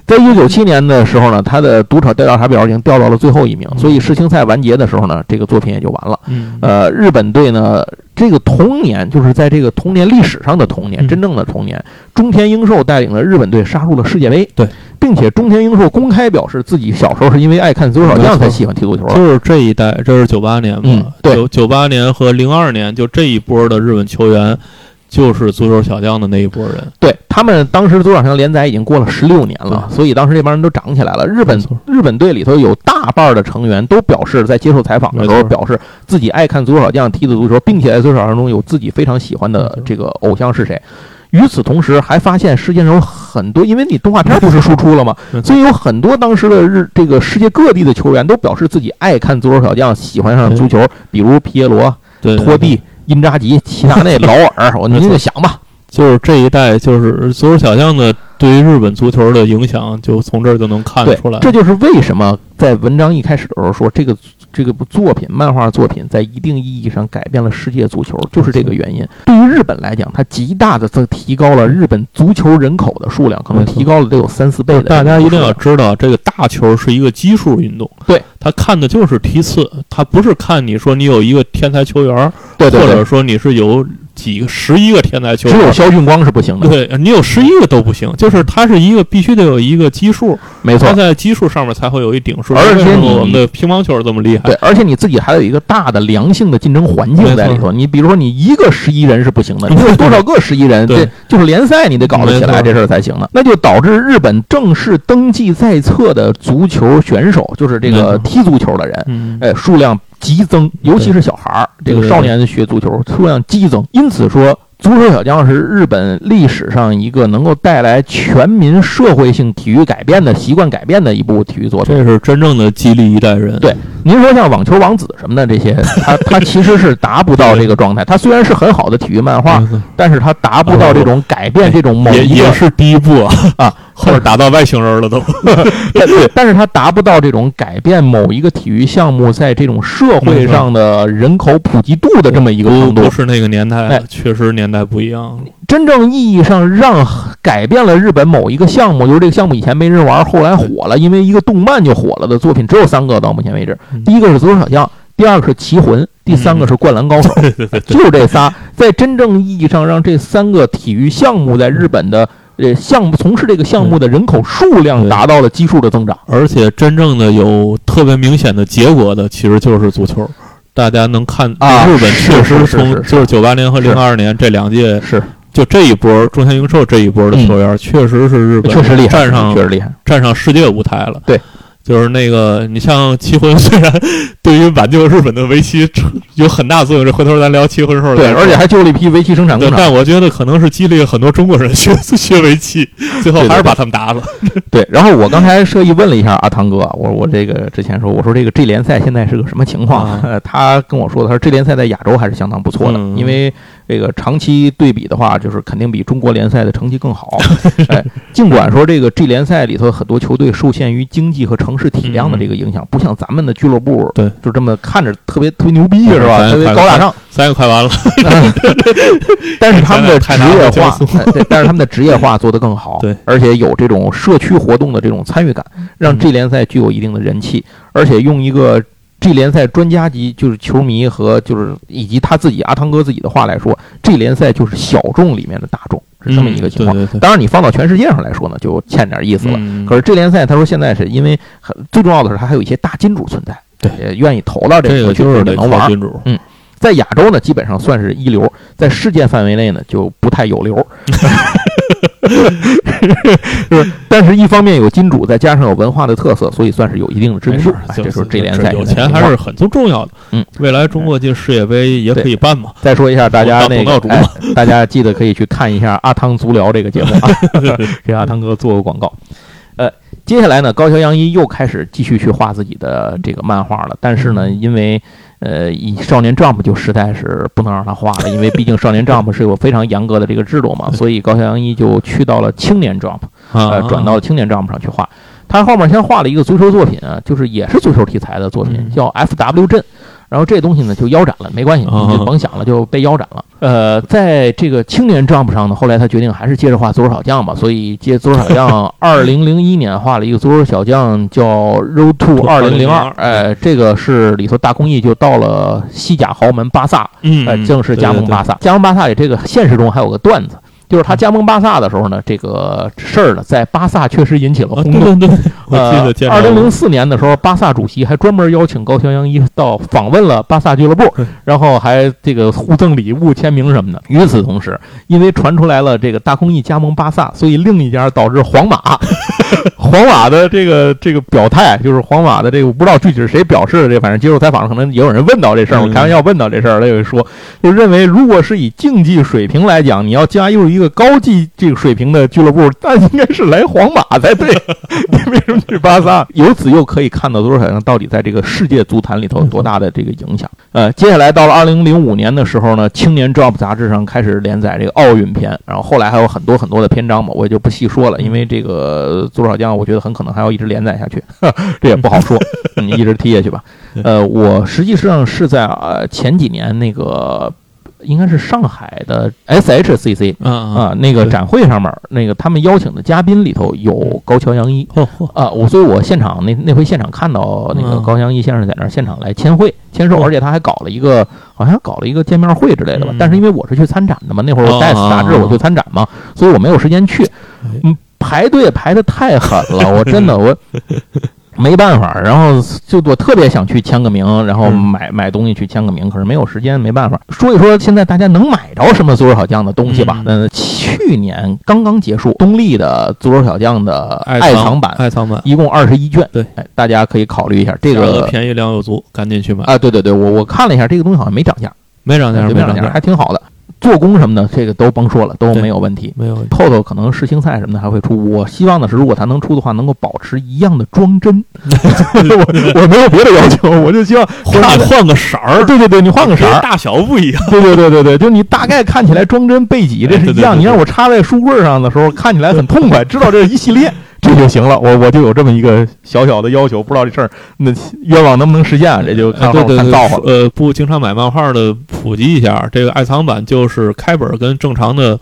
在一九九七年的时候呢，他的赌场调查表已经掉到了最后一名，所以世青赛完结的时候呢，这个作品也就完了。嗯，呃，日本队呢，这个童年就是在这个童年历史上的童年，嗯真正的童年，中田英寿带领了日本队杀入了世界杯。对，并且中田英寿公开表示自己小时候是因为爱看足球小将才喜欢踢足球的。就是这一代，这是九八年嗯嘛，对。九九八年和零二年就这一波的日本球员，就是足球小将的那一波人，对他们当时足球小将连载已经过了十六年了，所以当时这帮人都长起来了。日本日本队里头有大半的成员都表示，在接受采访的时候表示自己爱看足球小将踢的足球，并且在足球小将中有自己非常喜欢的这个偶像是谁。与此同时，还发现世界上有很多，因为你动画片不是输出了吗？所以有很多当时的日这个世界各地的球员都表示自己爱看足球小将，喜欢上足球，比如皮耶罗、托蒂、因扎吉、齐达内、劳尔，我您就想吧。就是这一代，就是足球小将的对于日本足球的影响，就从这儿就能看对出来。，这就是为什么在文章一开始的时候说这个这个部作品，漫画作品在一定意义上改变了世界足球，就是这个原因。对于日本来讲，它极大的增提高了日本足球人口的数量，可能提高了得有三四倍的。大家一定要知道，这个大球是一个基数运动。对，他看的就是梯次，他不是看你说你有一个天才球员，对对对，或者说你是有几个十一个天才球只有。肖俊光是不行的。对你有十一个都不行，就是它是一个必须得有一个基数，没错它。在基数上面才会有一顶数。而且你我们的乒乓球这么厉害，对，而且你自己还有一个大的良性的竞争环境在里头。你比如说，你一个十一人是不行的，你有多少个十一人？对这就是联赛你得搞得起来这事儿才行呢。那就导致日本正式登记在册的足球选手，就是这个踢足球的人，嗯，哎，数量激增，尤其是小孩儿，这个少年学足球数量激增。因此说，足球小将是日本历史上一个能够带来全民社会性体育改变的习惯改变的一部体育作品。这是真正的激励一代人。对您说像网球王子什么的这些，他他其实是达不到这个状态。他虽然是很好的体育漫画，但是他达不到这种改变这种某也一个也是第一步啊啊，后边打到外星人了都。对，但是他达不到这种改变某一个体育项目在这种社会上的人口普及度的这么一个不程度不。是那个年代哎，确实年代不一样。真正意义上让改变了日本某一个项目，就是这个项目以前没人玩，后来火了，因为一个动漫就火了的作品只有三个，到目前为止嗯。第一个是足球小将，第二个是棋魂，第三个是灌篮高手。就是这仨，在真正意义上让这三个体育项目在日本的呃项目从事这个项目的人口数量达到了基数的增长。而且真正的有特别明显的结果的，其实就是足球。大家能看，啊日本确实从就是九八年和是零二年这两届，是，就这一波中田英寿这一波的球员，确实是日本确实厉害，站上确实厉害。站上世界舞台了。对，就是那个你像棋魂，虽然对于挽救日本的围棋有很大作用，这回头咱聊棋魂时候对，而且还救了一批围棋生产工，厂。但我觉得可能是激励了很多中国人学学围棋，最后还是把他们打了。对，然后我刚才特意问了一下阿汤哥，我我这个之前说，我说这个 G 联赛现在是个什么情况？他跟我说的，他说 G 联赛在亚洲还是相当不错的，嗯因为这个长期对比的话，就是肯定比中国联赛的成绩更好。哎，尽管说这个 G 联赛里头很多球队受限于经济和城市体量的这个影响，不像咱们的俱乐部，对，就这么看着特别特别牛逼是吧？特别高大上。咱也快完了，但是他们的职业化但是他们的职业化做得更好，对，而且有这种社区活动的这种参与感，让嗯 G 联赛具有一定的人气，而且用一个 G 联赛专家级就是球迷和就是以及他自己阿汤哥自己的话来说这联赛就是小众里面的大众，是这么一个情况。嗯对对对，当然，你放到全世界上来说呢，就欠点意思了。嗯可是这联赛，他说现在是因为很最重要的是，它还有一些大金主存在，对也愿意投到这这个个去，就是得也能玩。靠金主。在亚洲呢，基本上算是一流；在世界范围内呢，就不太有流。是，但是一方面有金主，再加上有文化的特色，所以算是有一定的知名度。哎，这就是这联赛有钱还是很重要的。嗯，未来中国进世界杯也可以办嘛。再说一下，大家那哎，大家记得可以去看一下《阿汤足疗》这个节目啊，给阿汤哥做个广告。呃，接下来呢，高桥洋一又开始继续去画自己的这个漫画了，但是呢，因为呃，以少年 Jump 就实在是不能让他画了，因为毕竟少年 Jump 是有非常严格的这个制度嘛，所以高桥阳一就去到了青年 Jump，啊呃，转到了青年 Jump 上去画。他后面先画了一个足球作品啊，就是也是足球题材的作品，嗯叫 F.W 阵。然后这东西呢就腰斩了，没关系，啊你就甭想了，就被腰斩了。呃，在这个青年 Jump 上呢，后来他决定还是接着画足球小将吧，所以接足球小将，二零零一年画了一个足球小将叫 Road to 二零零二，哎，这个是里头大公益就到了西甲豪门巴萨，嗯，呃，正式加盟巴萨。萨。加盟巴萨里这个现实中还有个段子，就是他加盟巴萨的时候呢，这个事儿呢，在巴萨确实引起了啊，轰动。对对对，我记得见着过二零零四年的时候，巴萨主席还专门邀请高桥洋一到访问了巴萨俱乐部，然后还这个互赠礼物、签名什么的。与此同时，因为传出来了这个大空翼加盟巴萨，所以另一家导致皇马，皇马的这个这个表态，就是皇马的这个我不知道具体是谁表示的，这反正接受采访可能也有人问到这事儿，我嗯开玩笑问到这事儿，他就说，就认为如果是以竞技水平来讲，你要加入一个高技这个水平的俱乐部，那应该是来皇马才对。你为什么去巴萨？由此又可以看到足球小将到底在这个世界足坛里头有多大的这个影响。呃，接下来到了二零零五年的时候呢，《青年 Jump》杂志上开始连载这个奥运篇，然后后来还有很多很多的篇章嘛，我也就不细说了，因为这个足球小将，我觉得很可能还要一直连载下去，这也不好说，你一直踢下去吧。呃，我实际上是在呃前几年那个。应该是上海的 SHCC 啊啊啊，那个展会上面，那个他们邀请的嘉宾里头有高桥洋一，啊，我所以，我现场那那回现场看到那个嗯高翔一先生在那儿现场来签会签售，哦而且他还搞了一个好像搞了一个见面会之类的吧嗯。但是因为我是去参展的嘛，那会儿我带哦杂志我去参展嘛，所以我没有时间去哎。嗯，排队排的太狠了，我真的我。没办法，然后就我特别想去签个名，然后嗯买买东西去签个名，可是没有时间，没办法。说一说现在大家能买着什么足球小将的东西吧。嗯嗯，去年刚刚结束，东丽的足球小将的爱藏版爱藏版，一共二十一卷，对，哎，大家可以考虑一下这个便宜量又足，赶紧去买。啊，对对对，我我看了一下，这个东西好像没涨价，没涨价，没涨价还，挺好的。做工什么的，这个都甭说了，都没有问题。没有问题。后头可能世青赛什么的还会出，我希望的是，如果它能出的话，能够保持一样的装帧。我我没有别的要求，我就希望或者它的你换个色儿，对对对，你换个色儿，大小不一样。对对对对对，就你大概看起来装帧背脊这是一样，你让我插在书柜上的时候看起来很痛快，知道这是一系列。这就行了，我我就有这么一个小小的要求，不知道这事儿那愿望能不能实现啊？这就看看造化了。呃，不经常买漫画的普及一下，这个爱藏版就是开本跟正常的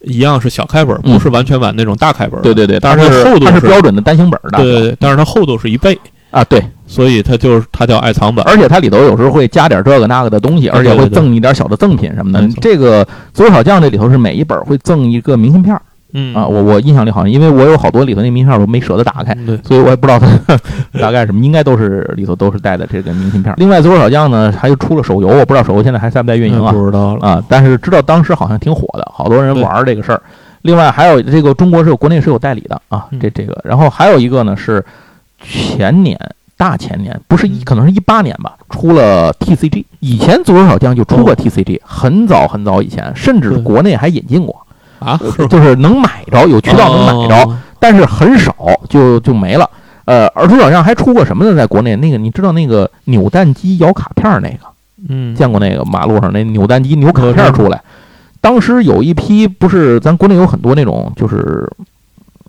一样是小开本，嗯不是完全版那种大开本。对对对，但是它是是厚度是标准的单行本的大小，对对，但是它厚度是一倍，啊，对，所以它就是它叫爱藏版。而且它里头有时候会加点这个那个的东西，而且会对对对赠你点小的赠品什么的这个足球小将这里头是每一本会赠一个明信片儿嗯啊，我我印象里好像因为我有好多里头那明信片我没舍得打开，嗯对，所以我也不知道它 大概什么，应该都是里头都是带的这个明信片。另外，左手小将呢还又出了手游，我不知道手游现在还在不在运营啊？不知道了。啊，但是知道当时好像挺火的，好多人玩这个事儿。另外还有这个中国是有国内是有代理的啊，嗯这这个，然后还有一个呢是前年大前年，不是一嗯可能是一八年吧，出了 TCG。以前左手小将就出过 TCG，很早很早以前，甚至国内还引进过，啊，就是能买着，有渠道能买着，哦但是很少就就没了。呃，而足球小将还出过什么呢？在国内那个你知道那个扭蛋机摇卡片那个？嗯，见过那个马路上那扭蛋机扭卡片出来。当时有一批不是咱国内有很多那种就是。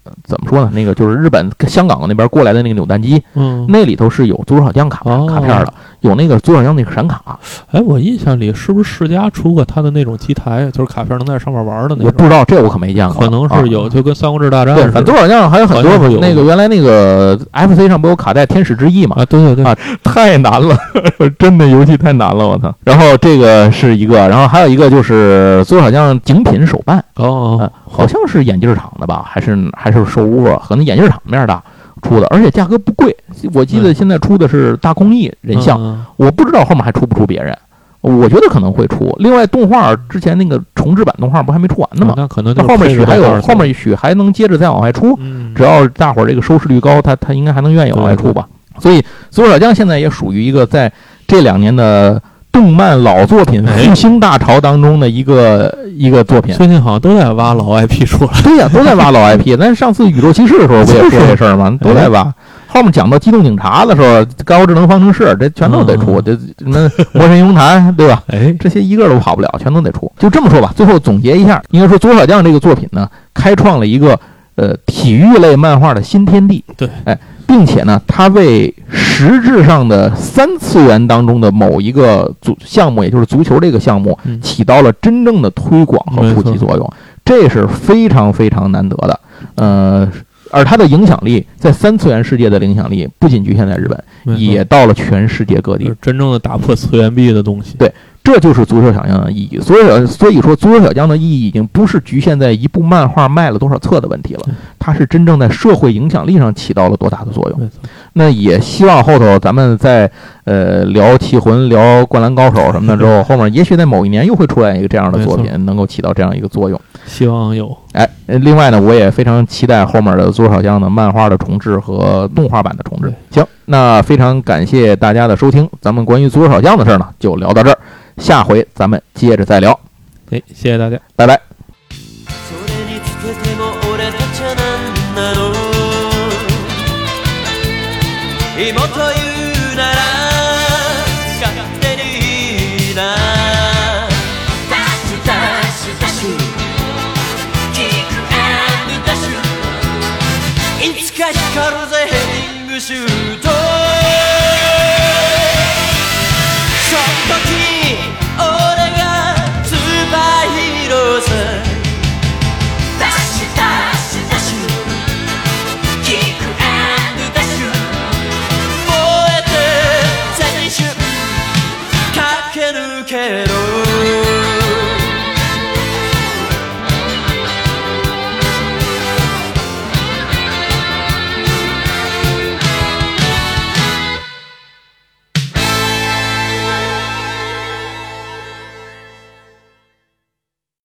呃怎么说呢？那个就是日本、香港那边过来的那个扭蛋机，嗯，那里头是有足球小将卡哦卡片的，有那个足球小将那个闪卡，哎，我印象里是不是世嘉出过它的那种机台，就是卡片能在上面玩的那我？不知道这我可没见过，可能啊是有，就跟三国志大战对，似的反正足球小将还有很多有那个原来那个 FC 上不有卡带《天使之翼》嘛，啊，对对对，啊太难了，真的游戏太难了，我操！然后这个是一个，然后还有一个就是足球小将精品手办。哦呃，好像是眼镜厂的吧，还是还是手屋啊？可能眼镜厂面大出的，而且价格不贵。我记得嗯现在出的是大空翼人像，嗯我不知道后面还出不出别人。我觉得可能会出。另外，动画之前那个重制版动画不还没出完呢吗？啊那可能后面许还有后面许还能接着再往外出，嗯，只要大伙儿这个收视率高，他他应该还能愿意往外出吧。所以，足球小将现在也属于一个在这两年的动漫老作品哎复兴大潮当中的一个一个作品。最近好像都在挖老 IP 出来，对呀、都在挖老 IP。咱上次宇宙骑士的时候不也说这事儿吗？都在挖。后面讲到机动警察的时候，高智能方程式，这全都得出。嗯这什么魔神英雄坛，对吧？哎，这些一个都跑不了，全都得出。就这么说吧，最后总结一下，应该说《左小将》这个作品呢，开创了一个呃体育类漫画的新天地。对，哎，并且呢，它为实质上的三次元当中的某一个足项目，也就是足球这个项目，嗯起到了真正的推广和普及作用，这是非常非常难得的。呃，而它的影响力在三次元世界的影响力不仅局限在日本，也到了全世界各地。真正的打破次元壁的东西。对这就是足球小将的意义。所以小所以说，足球小将的意义已经不是局限在一部漫画卖了多少册的问题了，它是真正在社会影响力上起到了多大的作用。那也希望后头咱们在呃聊棋魂、聊灌篮高手什么的之后，后面也许在某一年又会出来一个这样的作品，能够起到这样一个作用。希望有。哎，呃另外呢，我也非常期待后面的足球小将的漫画的重置和动画版的重置。行，那非常感谢大家的收听，咱们关于足球小将的事儿呢，就聊到这儿，下回咱们接着再聊，哎，谢谢大家。拜拜。এই মতোই